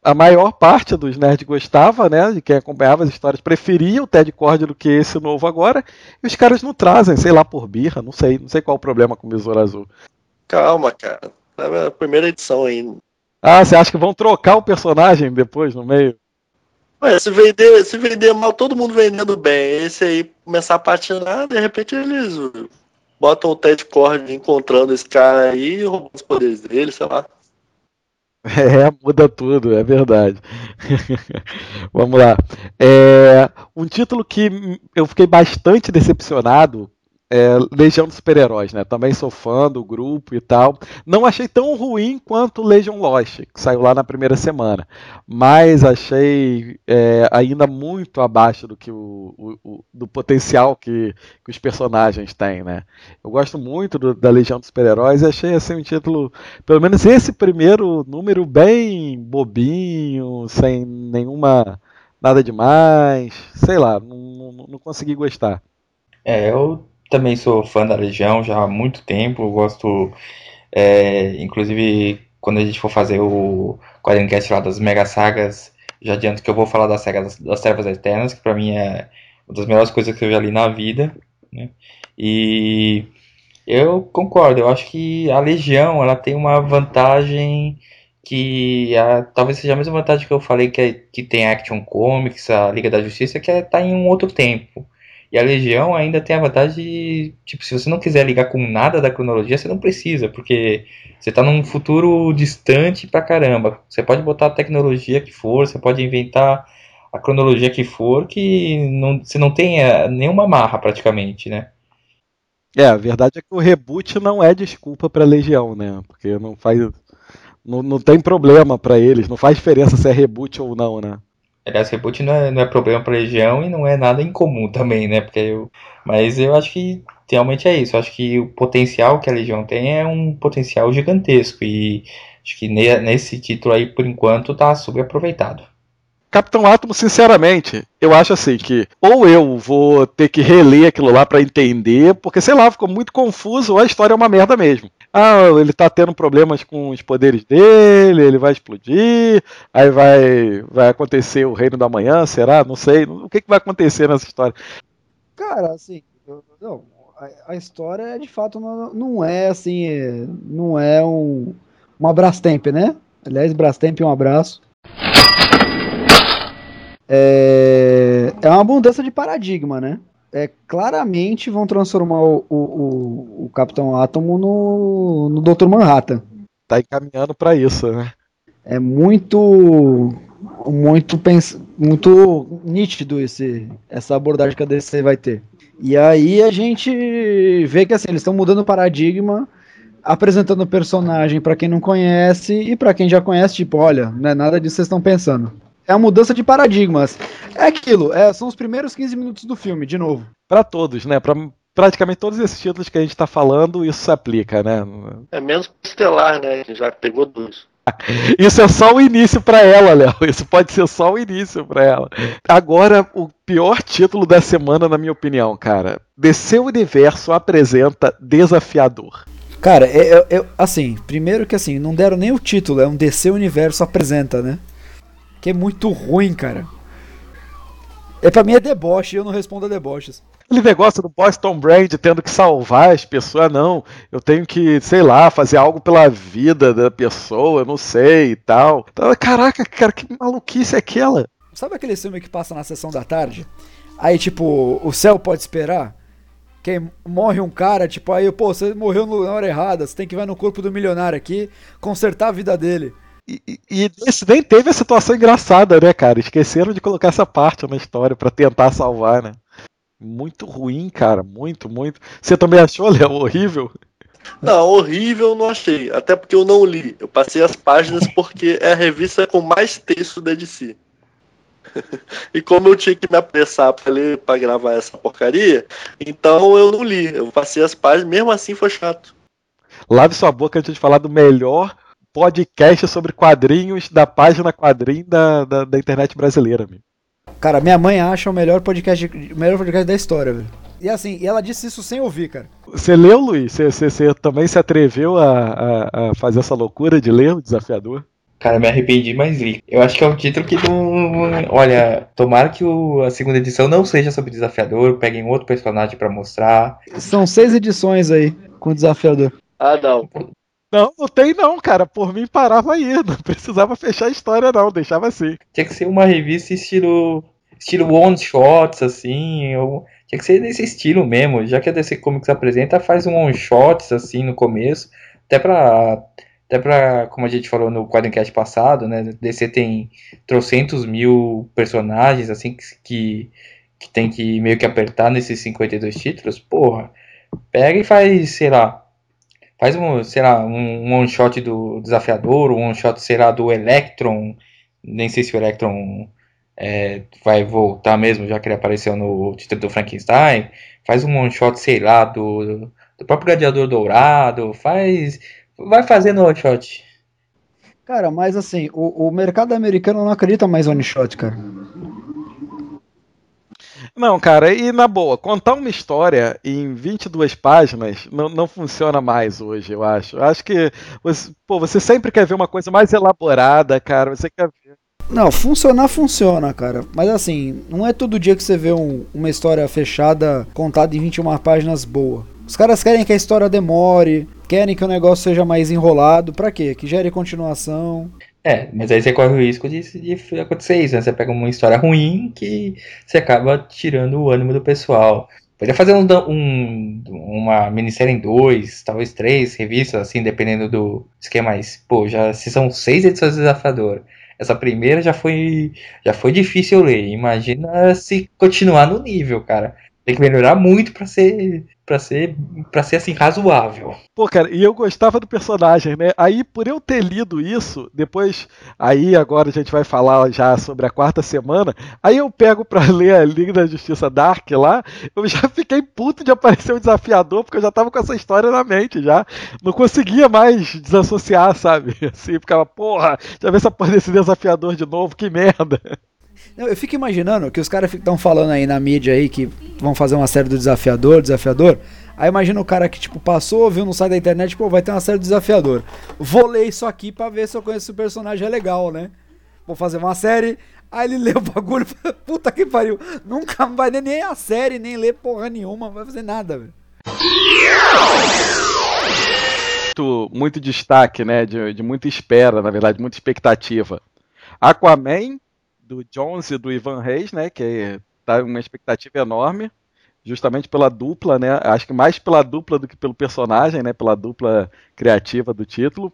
a maior parte dos nerds gostava, né? De quem acompanhava as histórias preferia o Ted Cord do que esse novo agora. E os caras não trazem, sei lá, por birra, não sei, não sei qual o problema com o Besouro Azul. Calma, cara. É a primeira edição ainda. Ah, você acha que vão trocar o personagem depois no meio? Ué, se vender, se vender mal, todo mundo vendendo bem. Esse aí começar a patinar, de repente eles botam o Ted Cord encontrando esse cara aí e roubando os poderes dele, sei lá. *laughs* É, muda tudo, é verdade. *laughs* Vamos lá. É, um título que eu fiquei bastante decepcionado é, Legião dos Super-Heróis, né? Também sou fã do grupo e tal. Não achei tão ruim quanto Legion Lost, que saiu lá na primeira semana. Mas achei é, ainda muito abaixo do que o, o, o do potencial que, que, os personagens têm, né? Eu gosto muito do, da Legião dos Super-Heróis e achei assim um título, pelo menos esse primeiro número bem bobinho, sem nenhuma nada demais, sei lá, não, não, não consegui gostar. É, eu também sou fã da Legião já há muito tempo, gosto, é, inclusive quando a gente for fazer o quadrincast lá das Mega Sagas, já adianto que eu vou falar da saga das, das Trevas Eternas, que para mim é uma das melhores coisas que eu já li na vida, né? E eu concordo, eu acho que a Legião, ela tem uma vantagem que a, talvez seja a mesma vantagem que eu falei que, é, que tem Action Comics, a Liga da Justiça, que é estar tá em um outro tempo. E a Legião ainda tem a vantagem de, tipo, se você não quiser ligar com nada da cronologia, você não precisa, porque você está num futuro distante pra caramba. Você pode botar a tecnologia que for, você pode inventar a cronologia que for, que não, você não tem é, nenhuma marra praticamente, né? É, a verdade é que o reboot não é desculpa pra Legião, né? Porque não faz. Não, não tem problema para eles, não faz diferença se é reboot ou não, né? Aliás, reboot não é, não é problema para Legião e não é nada incomum *laughs* também, né? Porque eu, mas eu acho que realmente é isso. Eu acho que o potencial que a Legião tem é um potencial gigantesco. E acho que nesse título aí, por enquanto, tá subaproveitado. Capitão Átomo, sinceramente, eu acho assim que ou eu vou ter que reler aquilo lá para entender, porque sei lá, ficou muito confuso, ou a história é uma merda mesmo. Ah, ele tá tendo problemas com os poderes dele, ele vai explodir, aí vai vai acontecer o reino da manhã, será? Não sei. O que, que vai acontecer nessa história? Cara, assim, não, a, a história é de fato não, não é assim, é, não é um, uma Brastemp, né? Aliás, Brastemp, um abraço. É, é uma mudança de paradigma, né? É, claramente vão transformar o, o, o, o Capitão Átomo no, no Dr. Manhattan. Tá encaminhando para isso, né? É muito muito pens muito nítido esse essa abordagem que a DC vai ter. E aí a gente vê que assim, eles estão mudando o paradigma, apresentando o personagem para quem não conhece e para quem já conhece, tipo, olha, não é nada disso que vocês estão pensando. É a mudança de paradigmas. É aquilo, é, são os primeiros 15 minutos do filme, de novo. Para todos, né? Para praticamente todos esses títulos que a gente tá falando, isso se aplica, né? É menos Estelar, né? Já pegou dois. *laughs* Isso é só o início para ela, Léo. Isso pode ser só o início para ela. Agora, o pior título da semana, na minha opinião, cara. DC Universo apresenta Desafiador. Cara, é, é, é, assim, primeiro que assim, não deram nem o título, é um DC Universo apresenta, né? Que é muito ruim, cara. É, pra mim é deboche, eu não respondo a deboches. Aquele negócio do Boston Brand tendo que salvar as pessoas, não. Eu tenho que, sei lá, fazer algo pela vida da pessoa, eu não sei e tal. Então, caraca, cara, que maluquice é aquela? Sabe aquele filme que passa na sessão da tarde? Aí, tipo, o céu pode esperar? Quem morre um cara, tipo, aí, pô, você morreu na hora errada, você tem que ir no corpo do milionário aqui, consertar a vida dele. E, e esse nem teve a situação engraçada, né, cara? Esqueceram de colocar essa parte na história para tentar salvar, né? Muito ruim, cara. Muito, muito. Você também achou, Léo, horrível? Não, horrível não achei. Até porque eu não li. Eu passei as páginas porque é a revista com mais texto da DC. *laughs* e como eu tinha que me apressar para ler, para gravar essa porcaria, então eu não li. Eu passei as páginas, mesmo assim foi chato. Lave sua boca antes de falar do melhor podcast sobre quadrinhos da página quadrinho da, da, da internet brasileira, amigo. Cara, minha mãe acha o melhor podcast, o melhor podcast da história, velho. E assim, e ela disse isso sem ouvir, cara. Você leu, Luiz? Você, também se atreveu a, a, a, fazer essa loucura de ler o desafiador? Cara, me arrependi, mas li. Eu acho que é um título que não. Olha, tomara que o, a segunda edição não seja sobre desafiador, peguem outro personagem para mostrar. São seis edições aí com desafiador. Ah, não. Não, não tem não, cara. Por mim parava aí. Não precisava fechar a história, não. Deixava assim. Tinha que ser uma revista estilo. Estilo one shots, assim. Eu, tinha que ser desse estilo mesmo. Já que a DC Comics apresenta, faz um one shots, assim, no começo. Até pra. Até pra, como a gente falou no quadrincast passado, né? DC tem trocentos mil personagens, assim, que, que tem que meio que apertar nesses 52 títulos. Porra, pega e faz, sei lá, Faz um, sei lá, um, one shot do desafiador, um one shot, sei lá, do Electron. Nem sei se o Electron é, vai voltar mesmo, já que ele apareceu no título do Frankenstein. Faz um one shot, sei lá, do, do próprio Gladiador Dourado. Faz. Vai fazendo one shot. Cara, mas assim, o, o mercado americano não acredita mais one shot, cara. Não, cara, e na boa, contar uma história em 22 páginas não, não funciona mais hoje, eu acho. Acho que você, pô, você sempre quer ver uma coisa mais elaborada, cara. Você quer ver. Não, funcionar funciona, cara. Mas assim, não é todo dia que você vê um, uma história fechada contada em 21 páginas boa. Os caras querem que a história demore, querem que o negócio seja mais enrolado. Pra quê? Que gere continuação. É, mas aí você corre o risco de, de acontecer isso, né? Você pega uma história ruim que você acaba tirando o ânimo do pessoal. Poderia fazer um, um, uma minissérie em dois, talvez três revistas, assim, dependendo do esquema. Mas, pô, já se são seis edições do Desafiador, essa primeira já foi, já foi difícil ler. Imagina se continuar no nível, cara. Tem que melhorar muito para ser para ser para ser assim razoável. Pô, cara, e eu gostava do personagem, né? Aí por eu ter lido isso, depois aí agora a gente vai falar já sobre a quarta semana, aí eu pego para *laughs* ler a Liga da Justiça Dark lá, eu já fiquei puto de aparecer o desafiador porque eu já tava com essa história na mente já. Não conseguia mais desassociar, sabe? *laughs* Assim, ficava, porra, já vê essa porra desse desafiador de novo, que merda. Eu fico imaginando que os caras estão falando aí na mídia aí que vão fazer uma série do desafiador, desafiador. Aí imagina o cara que, tipo, passou, viu no site da internet, pô, vai ter uma série do desafiador. Vou ler isso aqui pra ver se eu conheço o personagem, é legal, né? Vou fazer uma série. Aí ele *laughs* lê o bagulho, *laughs* puta que pariu. Nunca *laughs* vai ler nem a série, nem ler porra nenhuma, não vai fazer nada, velho. Muito, muito destaque, né? De, de muita espera, na verdade, muita expectativa. Aquaman, do Jones e do Ivan Reis, né? Que tá uma expectativa enorme. Justamente pela dupla, né? Acho que mais pela dupla do que pelo personagem, né? Pela dupla criativa do título.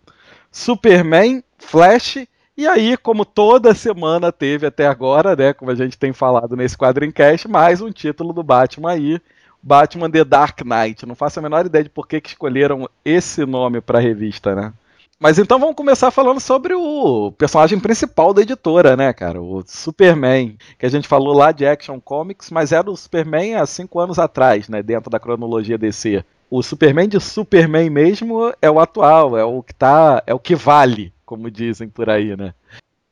Superman, Flash e aí, como toda semana teve até agora, né, como a gente tem falado nesse quadrincast, mais um título do Batman aí, Batman The Dark Knight. Não faço a menor ideia de por que, que escolheram esse nome para a revista, né? Mas então vamos começar falando sobre o personagem principal da editora, né, cara? O Superman, que a gente falou lá de Action Comics, mas era o Superman há cinco anos atrás, né, dentro da cronologia DC. O Superman de Superman mesmo é o atual, é o que tá, é o que vale, como dizem por aí, né?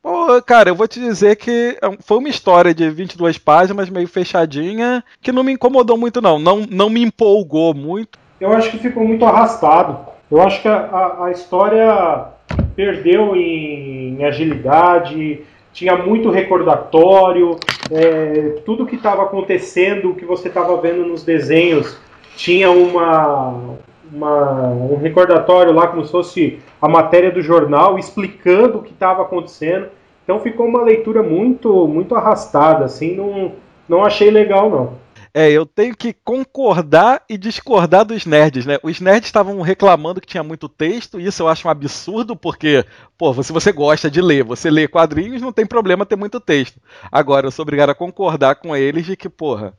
Pô, cara, eu vou te dizer que é foi uma história de 22 páginas, meio fechadinha, que não me incomodou muito, não. Não, não me empolgou muito. Eu acho que ficou muito arrastado. Eu acho que a, a história perdeu em, agilidade, tinha muito recordatório, é, tudo que estava acontecendo, o que você estava vendo nos desenhos, tinha uma, uma, um recordatório lá, como se fosse a matéria do jornal, explicando o que estava acontecendo. Então ficou uma leitura muito, muito arrastada, assim, não, não achei legal, não. É, eu tenho que concordar e discordar dos nerds, né? Os nerds estavam reclamando que tinha muito texto, e isso eu acho um absurdo, porque, pô, se você gosta de ler, você lê quadrinhos, não tem problema ter muito texto. Agora, eu sou obrigado a concordar com eles de que, porra,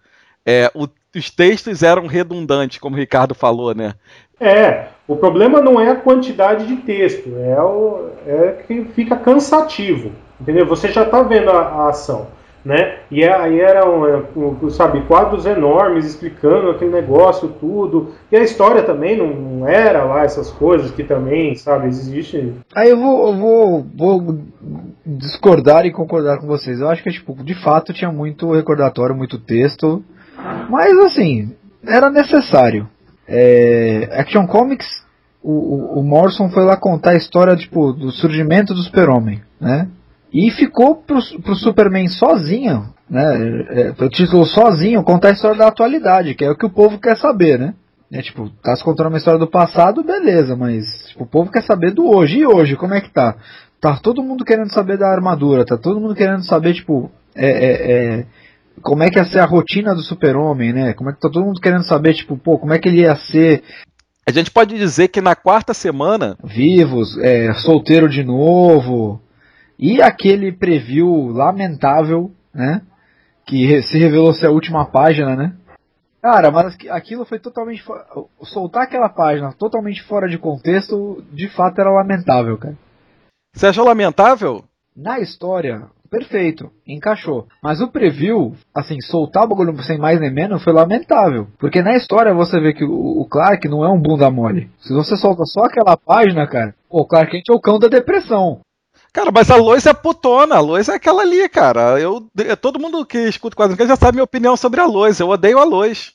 é, o, os textos eram redundantes, como o Ricardo falou, né? É, o problema não é a quantidade de texto, é, o, é que fica cansativo, entendeu? Você já está vendo a, a ação né? E é, aí eram, é, sabe, quadros enormes explicando aquele negócio tudo. E a história também não, era lá essas coisas que também, sabe, existe. Aí eu vou, eu vou, vou discordar e concordar com vocês. Eu acho que tipo, de fato tinha muito recordatório, muito texto, mas assim, era necessário. É, Action Comics, o, o, o Morrison foi lá contar a história tipo, do surgimento do Super-Homem, né? E ficou pro, pro Superman sozinho, né? É, o título sozinho contar a história da atualidade, que é o que o povo quer saber, né? É, tipo, tá se contando uma história do passado, beleza, mas tipo, o povo quer saber do hoje. E hoje, como é que tá? Tá todo mundo querendo saber da armadura, tá todo mundo querendo saber, tipo, é, é, é como é que ia ser a rotina do super-homem, né? Como é que tá todo mundo querendo saber, tipo, pô, como é que ele ia ser. A gente pode dizer que na quarta semana. Vivos, é, solteiro de novo, e aquele preview lamentável, né? Que se revelou ser a última página, né? Cara, mas aquilo foi totalmente. Soltar aquela página totalmente fora de contexto, de fato era lamentável, cara. Você achou lamentável? Na história, perfeito, encaixou. Mas o preview, assim, soltar o bagulho sem mais nem menos foi lamentável. Porque na história você vê que o, Clark não é um bunda mole. Se você solta só aquela página, cara, o Clark Kent é o cão da depressão. Cara, mas a Lois é putona, a Lois é aquela ali, cara. Eu, todo mundo que escuta o quadrinho já sabe minha opinião sobre a Lois. Eu odeio a Lois.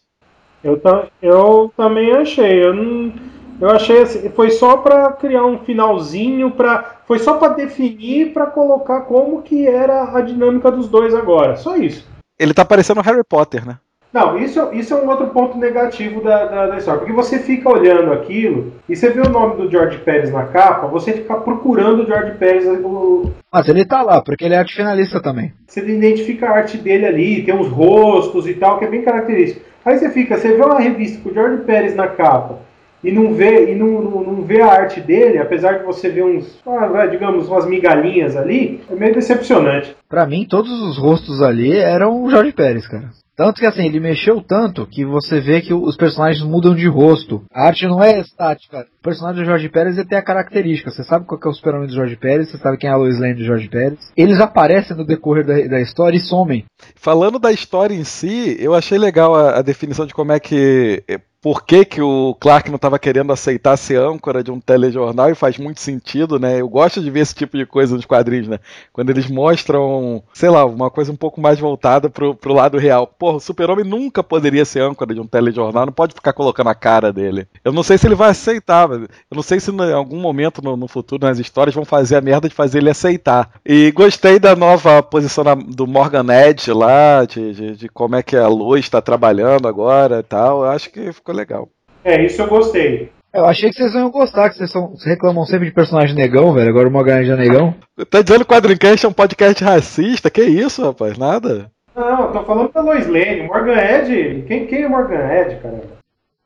Eu, eu também achei. Eu, não, eu achei assim, foi só para criar um finalzinho, pra, foi só para definir, para colocar como que era a dinâmica dos dois agora. Só isso. Ele tá parecendo Harry Potter, né? Não, isso, isso é um outro ponto negativo da, da, da, história. Porque você fica olhando aquilo e você vê o nome do George Pérez na capa, você fica procurando o George Pérez. O... Mas ele tá lá, porque ele é arte finalista também. Você identifica a arte dele ali, tem uns rostos e tal, que é bem característico. Aí você fica, você vê uma revista com o George Pérez na capa e não vê, e não, não, não vê a arte dele, apesar de você ver uns, ah, digamos, umas migalhinhas ali, é meio decepcionante. Para mim, todos os rostos ali eram o Jorge Pérez, cara. Tanto que assim, ele mexeu tanto que você vê que os personagens mudam de rosto. A arte não é estática. O personagem do Jorge Pérez ele tem a característica. Você sabe qual é o super-homem do Jorge Pérez, você sabe quem é a Lois Lane do Jorge Pérez. Eles aparecem no decorrer da, da história e somem. Falando da história em si, eu achei legal a, a definição de como é que por que, que o Clark não estava querendo aceitar ser âncora de um telejornal e faz muito sentido, né? Eu gosto de ver esse tipo de coisa nos quadrinhos, né? Quando eles mostram, sei lá, uma coisa um pouco mais voltada pro, pro lado real. Porra, o Super-Homem nunca poderia ser âncora de um telejornal, não pode ficar colocando a cara dele. Eu não sei se ele vai aceitar, eu não sei se em algum momento no, no futuro, nas histórias, vão fazer a merda de fazer ele aceitar. E gostei da nova posição do Morgan Edge lá, de, de, de como é que a Luz está trabalhando agora e tal. Eu acho que ficou legal. É, isso eu gostei. Eu achei que vocês iam gostar, que vocês são, reclamam sempre de personagem negão, velho. Agora o Morgan Edge é negão. Tá dizendo que o Quadrincast é um podcast racista? Que isso, rapaz? Nada. Não, eu tô falando da Lois Lane. Morgan Edge. Quem, quem é Morgan Edge, cara?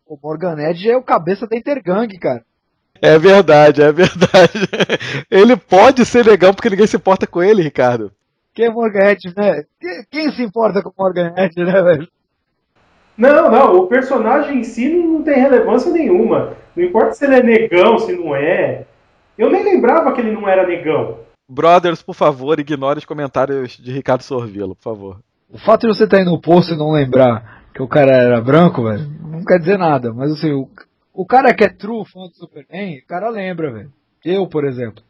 O Morgan Edge é o cabeça da Intergang, cara. É verdade, é verdade. *laughs* Ele pode ser legal porque ninguém se importa com ele, Ricardo. Quem é Morgan Edge, né? Quem se importa com Morgan Edge, né, velho? Não, não, o personagem em si não tem relevância nenhuma. Não importa se ele é negão, se não é. Eu nem lembrava que ele não era negão. Brothers, por favor, ignore os comentários de Ricardo Sorvilo, por favor. O fato de você estar tá indo no posto e não lembrar que o cara era branco, velho, não quer dizer nada. Mas assim, o, o cara que é true fã do Superman, o cara lembra, velho. Eu, por exemplo.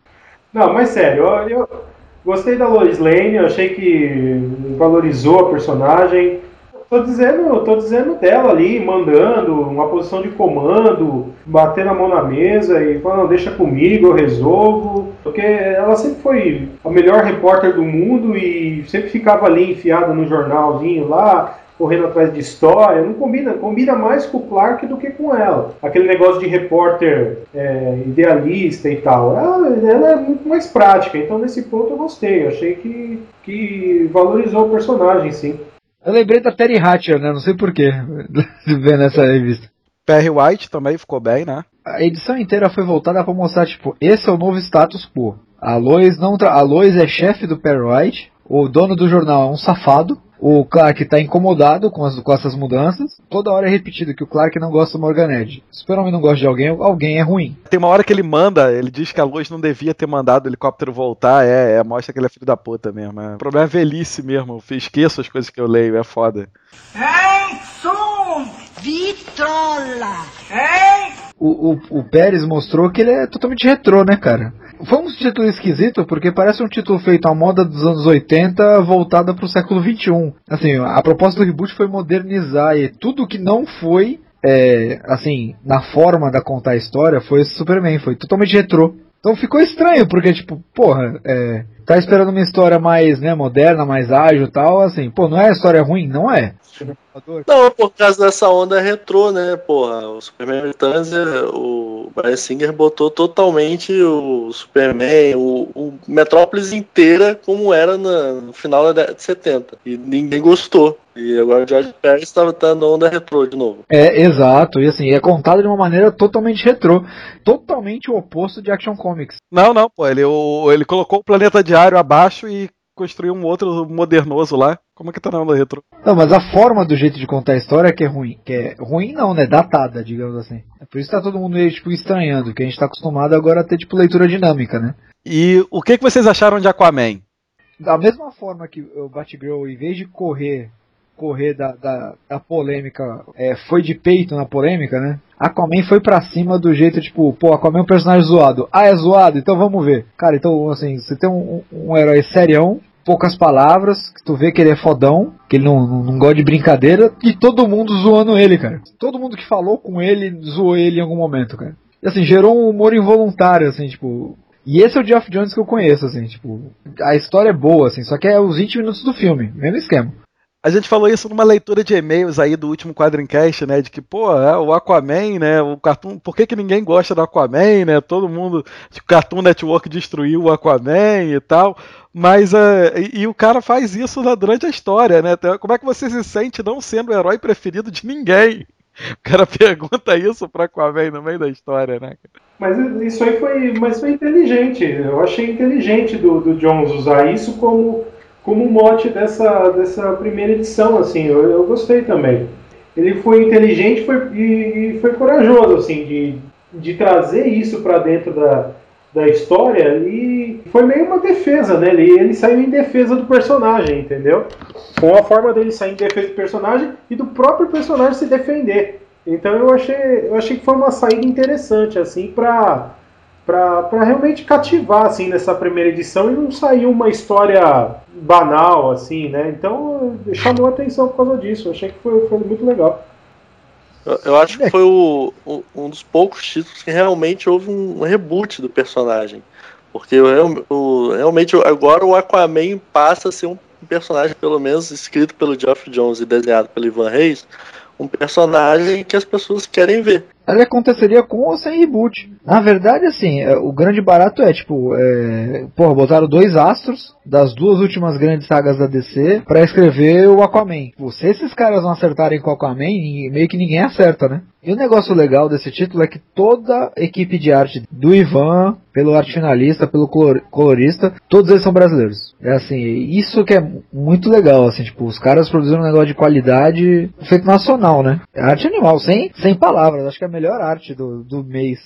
Não, mas sério, eu, eu gostei da Lois Lane, eu achei que valorizou a personagem. Tô dizendo, tô dizendo dela ali, mandando, uma posição de comando, batendo a mão na mesa e falando, deixa comigo, eu resolvo. Porque ela sempre foi a melhor repórter do mundo e sempre ficava ali enfiada no jornalzinho lá, correndo atrás de história, não combina, combina mais com o Clark do que com ela. Aquele negócio de repórter é, idealista e tal. Ela, ela, é muito mais prática, então nesse ponto eu gostei. Eu achei que, que valorizou o personagem, sim. Eu lembrei da Terry Hatcher, né? Não sei porquê, *laughs* vendo essa revista. Perry White também ficou bem, né? A edição inteira foi voltada para mostrar, tipo, esse é o novo status quo. A Lois, não tra... a Lois é chefe do Perry White, o dono do jornal é um safado, o Clark está incomodado com, as, com essas mudanças. Toda hora é repetido que o Clark não gosta do Morgan Edge. Se o Super-Homem não gosta de alguém, alguém é ruim. Tem uma hora que ele manda, ele diz que a luz não devia ter mandado o helicóptero voltar. É, é mostra que ele é filho da puta mesmo. É. O problema é velhice mesmo. Eu esqueço as coisas que eu leio, é foda. Ei, som! Vitrola! Ei! O, o, o Pérez mostrou que ele é totalmente retrô, né, cara? Foi um título esquisito porque parece um título feito à moda dos anos 80 voltada para o século 21. Assim, a proposta do reboot foi modernizar e tudo que não foi, é, assim, na forma da contar a história foi Superman, foi totalmente retrô. Então ficou estranho, porque, tipo, porra, é, tá esperando uma história mais, né, moderna, mais ágil e tal, assim, pô, não é história ruim? Não é. Não, por causa dessa onda retrô, né, porra, o Superman Returns, o Brian Singer botou totalmente o Superman, o, o Metrópolis inteira como era no final da década de 70, e ninguém gostou. E agora o George Pérez estava dando onda retrô de novo. É, exato. E assim, é contado de uma maneira totalmente retrô. Totalmente o oposto de Action Comics. Não, não, pô. Ele, o, ele colocou o planeta diário abaixo e construiu um outro modernoso lá. Como é que tá na onda retrô? Não, mas a forma do jeito de contar a história é que é ruim. Que é ruim não, né? Datada, digamos assim. É por isso que tá todo mundo meio, tipo, estranhando, que a gente tá acostumado agora a ter, tipo, leitura dinâmica, né? E o que, que vocês acharam de Aquaman? Da mesma forma que o Batgirl, em vez de correr correr da, da, da polêmica é, foi de peito na polêmica, né? Aquaman foi pra cima do jeito tipo, pô, Aquaman é um personagem zoado. Ah, é zoado? Então vamos ver. Cara, então assim, você tem um, um herói serião, poucas palavras, que tu vê que ele é fodão, que ele não, não, não, gosta de brincadeira, e todo mundo zoando ele, cara. Todo mundo que falou com ele zoou ele em algum momento, cara. E assim, gerou um humor involuntário, assim, tipo. E esse é o Geoff Jones que eu conheço, assim, tipo. A história é boa, assim, só que é os 20 minutos do filme, mesmo esquema. A gente falou isso numa leitura de e-mails aí do último Quadrincast, né? De que, pô, é, o Aquaman, né? O Cartoon. Por que, que ninguém gosta do Aquaman, né? Todo mundo. O Cartoon Network destruiu o Aquaman e tal. Mas. Uh, e, e, o cara faz isso durante a história, né? Então, como é que você se sente não sendo o herói preferido de ninguém? O cara *laughs* pergunta isso pra Aquaman no meio da história, né? Mas isso aí foi, mas foi inteligente. Eu achei inteligente do, do Jones usar isso como como mote dessa, dessa primeira edição, assim, eu, eu gostei também. Ele foi inteligente foi, e, e foi corajoso, assim, de, de trazer isso para dentro da, da história e foi meio uma defesa, né? Ele, ele saiu em defesa do personagem, entendeu? Com a forma dele sair em defesa do personagem e do próprio personagem se defender. Então eu achei, eu achei que foi uma saída interessante, assim, pra, pra, pra realmente cativar, assim, nessa primeira edição e não sair uma história banal, assim, né? Então chamou a atenção por causa disso. Eu achei que foi, foi muito legal. Eu, eu acho que foi o, o- um dos poucos títulos que realmente houve um reboot do personagem. Porque o- realmente agora o Aquaman passa a ser um personagem, pelo menos escrito pelo Geoff Jones e desenhado pelo Ivan Reis, um personagem que as pessoas querem ver. Ele aconteceria com ou sem reboot. Na verdade, assim, é, o grande barato é, tipo, é, porra, botaram dois astros das duas últimas grandes sagas da DC pra escrever o Aquaman. Pô, se esses caras não acertarem com o Aquaman, meio que ninguém acerta, né? E o negócio legal desse título é que toda a equipe de arte do Ivan, pelo arte finalista, pelo color- colorista, todos eles são brasileiros. É assim, isso que é muito legal, assim, tipo, os caras produziram um negócio de qualidade feito nacional, né? É arte animal, sem, sem palavras, acho que é melhor arte do, do mês.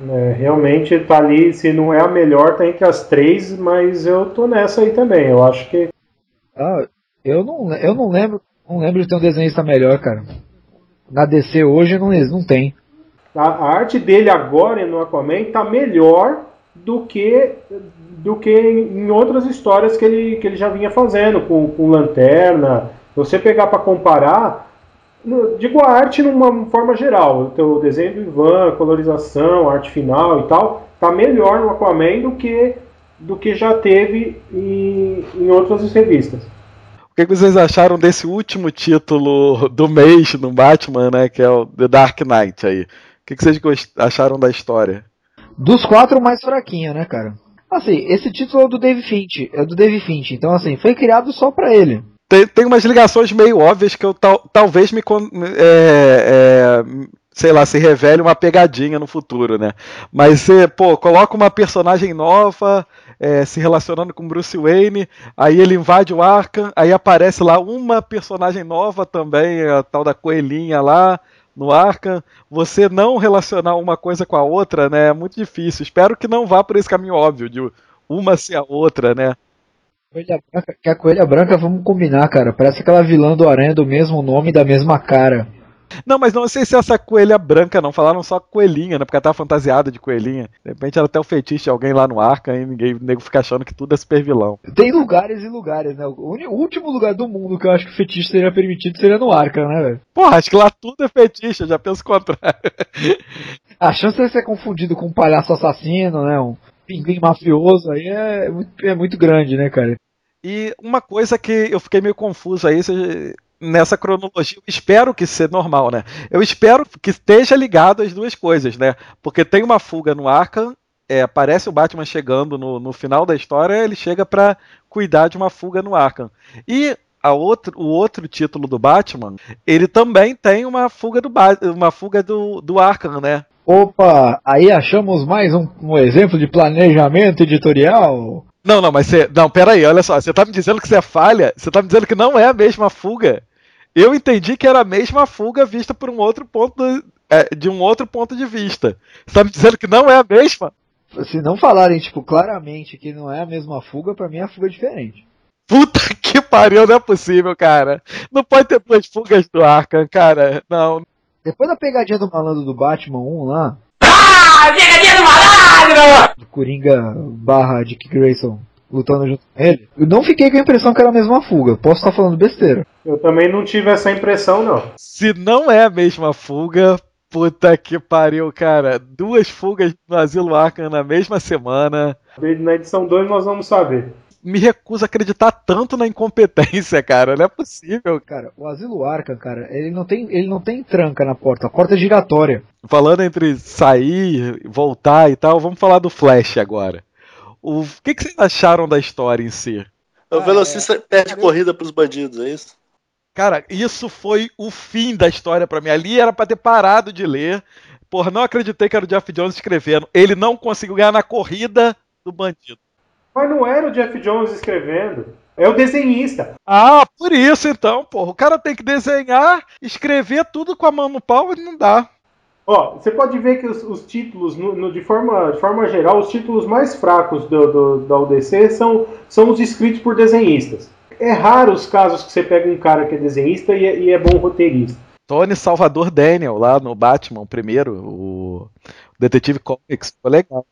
É, realmente tá ali, se não é a melhor, tá entre as três, mas eu tô nessa aí também. Eu acho que Ah, eu não, eu não lembro, não lembro de ter um desenhista melhor, cara. Na DC hoje não, não tem. a, a arte dele agora no Aquaman tá melhor do que do que em outras histórias que ele, que ele já vinha fazendo com, com Lanterna. Você pegar para comparar, digo a arte numa forma geral, o teu desenho do Ivan, a colorização, a arte final e tal, tá melhor no Aquaman do que do que já teve em, em outras revistas. O que vocês acharam desse último título do mês no Batman, né? Que é o The Dark Knight aí. O que vocês acharam da história? Dos quatro, mais fraquinho, né, cara? Assim, esse título é do Dave Finch, é do Dave Finch, então assim, foi criado só pra ele. Tem, tem umas ligações meio óbvias que eu tal- talvez me. é, é, sei lá, se revele uma pegadinha no futuro, né? Mas você, pô, coloca uma personagem nova é, se relacionando com Bruce Wayne, aí ele invade o Arkham, aí aparece lá uma personagem nova também, a tal da coelhinha lá no Arkham. Você não relacionar uma coisa com a outra, né? É muito difícil. Espero que não vá por esse caminho óbvio de uma ser a outra, né? Coelha branca, que a coelha branca, vamos combinar, cara. Parece aquela vilã do Aranha do mesmo nome da mesma cara. Não, mas não sei se essa coelha branca, não. Falaram só coelhinha, né? Porque ela tá fantasiada de coelhinha. De repente ela até o fetiche de alguém lá no Arca e ninguém o nego fica achando que tudo é super vilão. Tem lugares e lugares, né? O o último lugar do mundo que eu acho que fetiche seria permitido seria no Arca, né, velho? Porra, acho que lá tudo é fetiche, eu já penso o contrário. A chance de ser confundido com um palhaço assassino, né? Um pinguim mafioso aí é muito, é muito grande, né, cara? E uma coisa que eu fiquei meio confuso aí nessa cronologia, eu espero que seja normal, né? Eu espero que esteja ligado as duas coisas, né? Porque tem uma fuga no Arkham, é, aparece o Batman chegando no, no final da história, ele chega pra cuidar de uma fuga no Arkham. E a outro, o outro título do Batman, ele também tem uma fuga do, uma fuga do, do Arkham, né? Opa, aí achamos mais um, um exemplo de planejamento editorial. Não, não, mas você. Não, peraí, olha só. Você tá me dizendo que você é falha? Você tá me dizendo que não é a mesma fuga? Eu entendi que era a mesma fuga vista por um outro ponto. é, de um outro ponto de vista. Você tá me dizendo que não é a mesma? Se não falarem, tipo, claramente que não é a mesma fuga, pra mim a fuga é diferente. Puta *laughs* que pariu, não é possível, cara. Não pode ter duas fugas do Arkham, cara. Não. Depois da pegadinha do malandro do Batman 1 lá, Ah, pegadinha do malandro! do Coringa barra Dick Grayson lutando junto com ele, eu não fiquei com a impressão que era a mesma fuga. Posso estar falando besteira. Eu também não tive essa impressão, não. Se não é a mesma fuga, puta que pariu, cara. Duas fugas no Asilo Arkham na mesma semana. Na edição 2 nós vamos saber. Me recuso a acreditar tanto na incompetência, cara. Não é possível. Cara, o Asilo Arkham, cara, ele não tem, ele não tem tranca na porta. A porta é giratória. Falando entre sair, voltar e tal, vamos falar do Flash agora. O que, que vocês acharam da história em si? O Ah, velocista perde corrida pros bandidos, é isso? Cara, isso foi o fim da história pra mim. Ali era pra ter parado de ler. Porra, não acreditei que era o Jeff Jones escrevendo. Ele não conseguiu ganhar na corrida do bandido. Mas não era o Jeff Jones escrevendo. É o desenhista. Ah, por isso então, porra. O cara tem que desenhar, escrever tudo com a mão no pau e não dá. Ó, você pode ver que os, os títulos, no- no- de, forma, de forma geral, os títulos mais fracos do, do- da UDC são, são os escritos por desenhistas. É raro os casos que você pega um cara que é desenhista e é, e é bom roteirista. Tony Salvador Daniel, lá no Batman, primeiro, o Detetive Comics, ficou legal.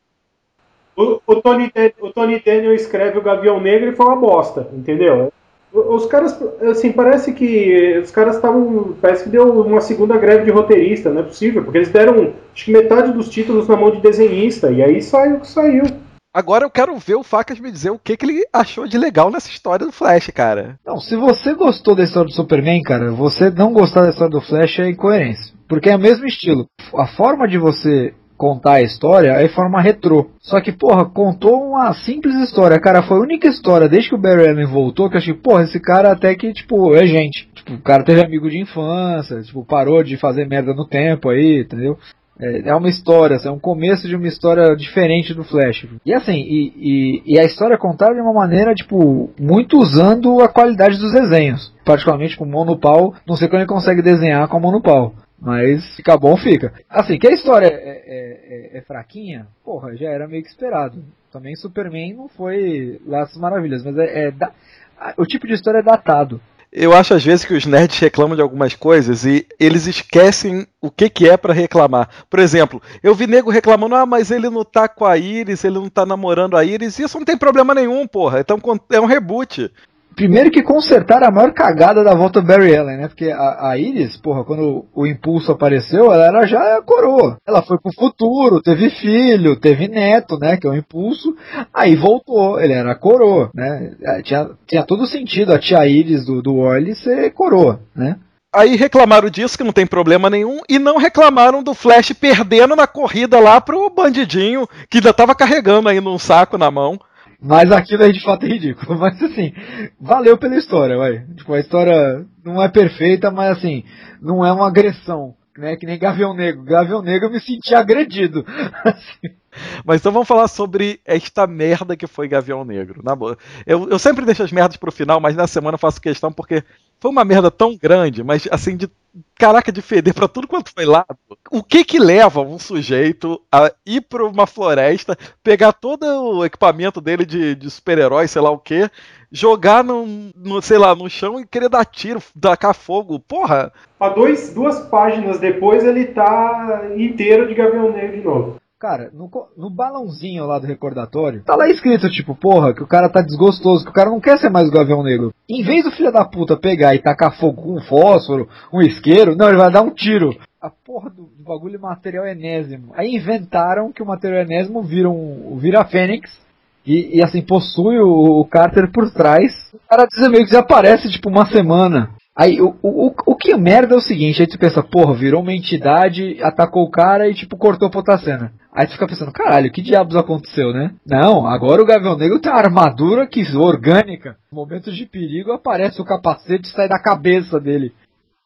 O, o Tony, o Tony Daniel escreve o Gavião Negro e foi uma bosta, entendeu? Os caras, assim, parece que os caras estavam. Parece que deu uma segunda greve de roteirista, não é possível, porque eles deram acho que metade dos títulos na mão de desenhista, e aí saiu o que saiu. Agora eu quero ver o Facas me dizer o que, que ele achou de legal nessa história do Flash, cara. Não, se você gostou da história do Superman, cara, você não gostar da história do Flash é incoerência. Porque é o mesmo estilo. A forma de você contar a história é forma retrô. Só que, porra, contou uma simples história. Cara, foi a única história desde que o Barry Allen voltou que eu achei, porra, esse cara até que, tipo, é gente. Tipo, o cara teve amigo de infância, tipo, parou de fazer merda no tempo aí, entendeu? É, é uma história, é um começo de uma história diferente do Flash. E assim, e, e, e a história é contada de uma maneira, tipo, muito usando a qualidade dos desenhos. Particularmente com o Monopau, não sei como ele consegue desenhar com a Monopau. Mas fica bom, fica. Assim, que a história é, é- é- é fraquinha, porra, já era meio que esperado. Também Superman não foi lá maravilhas, mas é, é da- o tipo de história é datado. Eu acho às vezes que os nerds reclamam de algumas coisas e eles esquecem o que, que é pra reclamar. Por exemplo, eu vi nego reclamando, ah, mas ele não tá com a Iris, ele não tá namorando a Iris, isso não tem problema nenhum, porra. Então é um reboot. Primeiro que consertaram a maior cagada da volta do Barry Allen, né? Porque a, a Iris, porra, quando o impulso apareceu, ela era já coroa. Ela foi pro futuro, teve filho, teve neto, né? Que é o impulso. Aí voltou, ele era coroa, né? É, Tinha, tinha todo sentido a tia Iris do, do Wally ser coroa, né? Aí reclamaram disso, que não tem problema nenhum, e não reclamaram do Flash perdendo na corrida lá pro bandidinho, que ainda tava carregando ainda um saco na mão. Mas aquilo é de fato ridículo. *laughs* Mas assim, valeu pela história, vai. Tipo, a história não é perfeita, mas assim, não é uma agressão. Né, que nem Gavião Negro. Gavião Negro eu me senti agredido. *laughs* Mas então vamos falar sobre esta merda que foi Gavião Negro. Na boa. Eu, eu sempre deixo as merdas pro final, mas na semana eu faço questão porque foi uma merda tão grande, mas assim, de caraca, de feder pra tudo quanto foi lado. O que que leva um sujeito a ir pra uma floresta, pegar todo o equipamento dele de, de super-herói, sei lá o que, jogar no, sei lá, no chão e querer dar tiro, tacar fogo? Porra, Há dois, duas páginas depois ele tá inteiro de Gavião Negro de novo. Cara, no, no balãozinho lá do recordatório, tá lá escrito, tipo, porra, que o cara tá desgostoso, que o cara não quer ser mais o Gavião Negro. Em vez do filho da puta pegar e tacar fogo com um fósforo, um isqueiro, não, ele vai dar um tiro. A porra do, do bagulho material enésimo. Aí inventaram que o material enésimo vira, um, vira Fênix, e, e, assim, possui o, o Carter por trás. O cara meio que desaparece, tipo, uma semana. Aí, o, o, o- o que é merda é o seguinte, aí tu pensa, porra, virou uma entidade, atacou o cara e, tipo, cortou outra cena. Aí tu fica pensando, caralho, que diabos aconteceu, né? Não, agora o Gavião Negro tem uma armadura que orgânica. Em momentos de perigo aparece o capacete e sai da cabeça dele.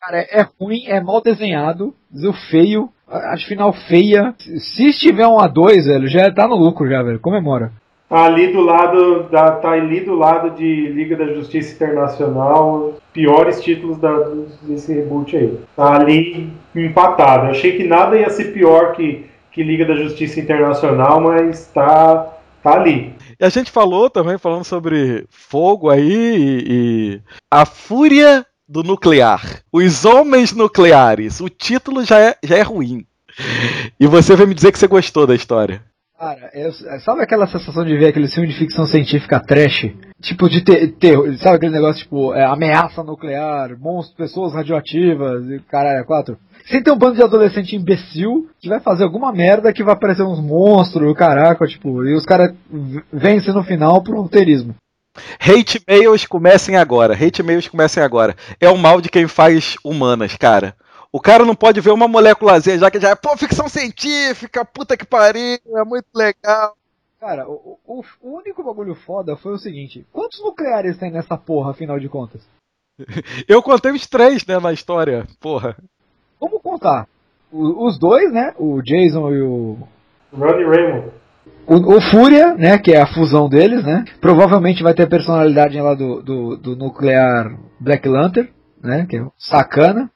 Cara, é, é ruim, é mal desenhado, desenho feio, a- acho final feia. Se estiver um A2, velho, já tá no lucro já, velho, comemora. Ali do lado da, tá ali do lado de Liga da Justiça Internacional, piores títulos da, desse reboot aí. Tá ali empatado. Eu achei que nada ia ser pior que, que Liga da Justiça Internacional, mas tá, tá ali. E a gente falou também, falando sobre fogo aí e, e a fúria do nuclear. Os homens nucleares. O título já é, já é ruim. E você vai me dizer que você gostou da história. Cara, é- sabe aquela sensação de ver aquele filme de ficção científica trash? Tipo, de ter, ter sabe aquele negócio tipo, é, ameaça nuclear, monstros, pessoas radioativas e caralho, é quatro? Sem ter um bando de adolescente imbecil que vai fazer alguma merda que vai aparecer uns monstros, caraca, tipo, e os caras vencem no final por roteirismo. Hate mails comecem agora. Hate mails comecem agora. É o mal de quem faz humanas, cara. O cara não pode ver uma moléculazinha já que já é, pô, ficção científica, puta que pariu, é muito legal. Cara, o, o, o único bagulho foda foi o seguinte: quantos nucleares tem nessa porra, afinal de contas? *laughs* Eu contei os três, né, na história, porra. Vamos contar. O- os dois, né? O Jason e o, Ronnie Raymond. O, o Fúria, né, que é a fusão deles, né, provavelmente vai ter a personalidade lá do, do, do nuclear Black Lantern, né, que é sacana.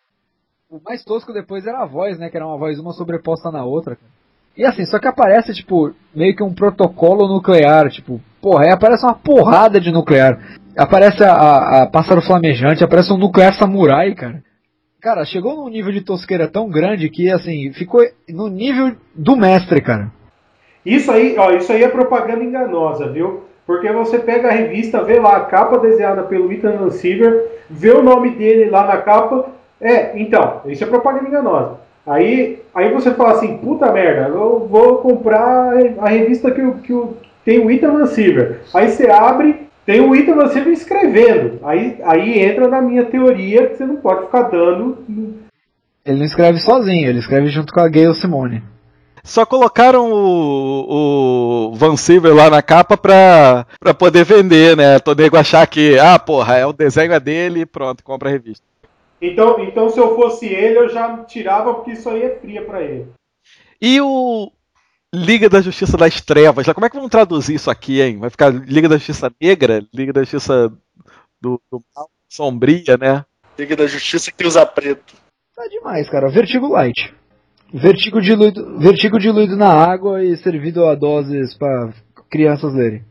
O mais tosco depois era a voz, né, que era uma voz uma sobreposta na outra. cara. E assim, só que aparece, tipo, meio que um protocolo nuclear, tipo, porra, aí aparece uma porrada de nuclear. Aparece a, a, a pássaro flamejante, aparece um nuclear samurai, cara. Cara, chegou num nível de tosqueira tão grande que, assim, ficou no nível do mestre, cara. Isso aí, ó, isso aí é propaganda enganosa, viu? Porque você pega a revista, vê lá a capa desenhada pelo Ethan Silver, vê o nome dele lá na capa. É, então, isso é propaganda enganosa. Aí, aí você fala assim, puta merda, eu vou comprar a revista que, que tem o Ethan Silver. Aí você abre, tem o Ethan Silver escrevendo. Aí, aí entra na minha teoria que você não pode ficar dando. Ele não escreve sozinho, ele escreve junto com a Gayle Simone. Só colocaram o, o Van Silver lá na capa pra, pra poder vender, né? Todo nego achar que, ah, porra, é o desenho é dele e pronto, compra a revista. Então, então, se eu fosse ele, eu já tirava, porque isso aí é fria pra ele. E o Liga da Justiça das Trevas, como é que vão traduzir isso aqui, hein? Vai ficar Liga da Justiça Negra? Liga da Justiça do, do Mal Sombria, né? Liga da Justiça que usa preto. Tá demais, cara. Vertigo Light. Vertigo diluído, vertigo diluído na água e servido a doses pra crianças lerem.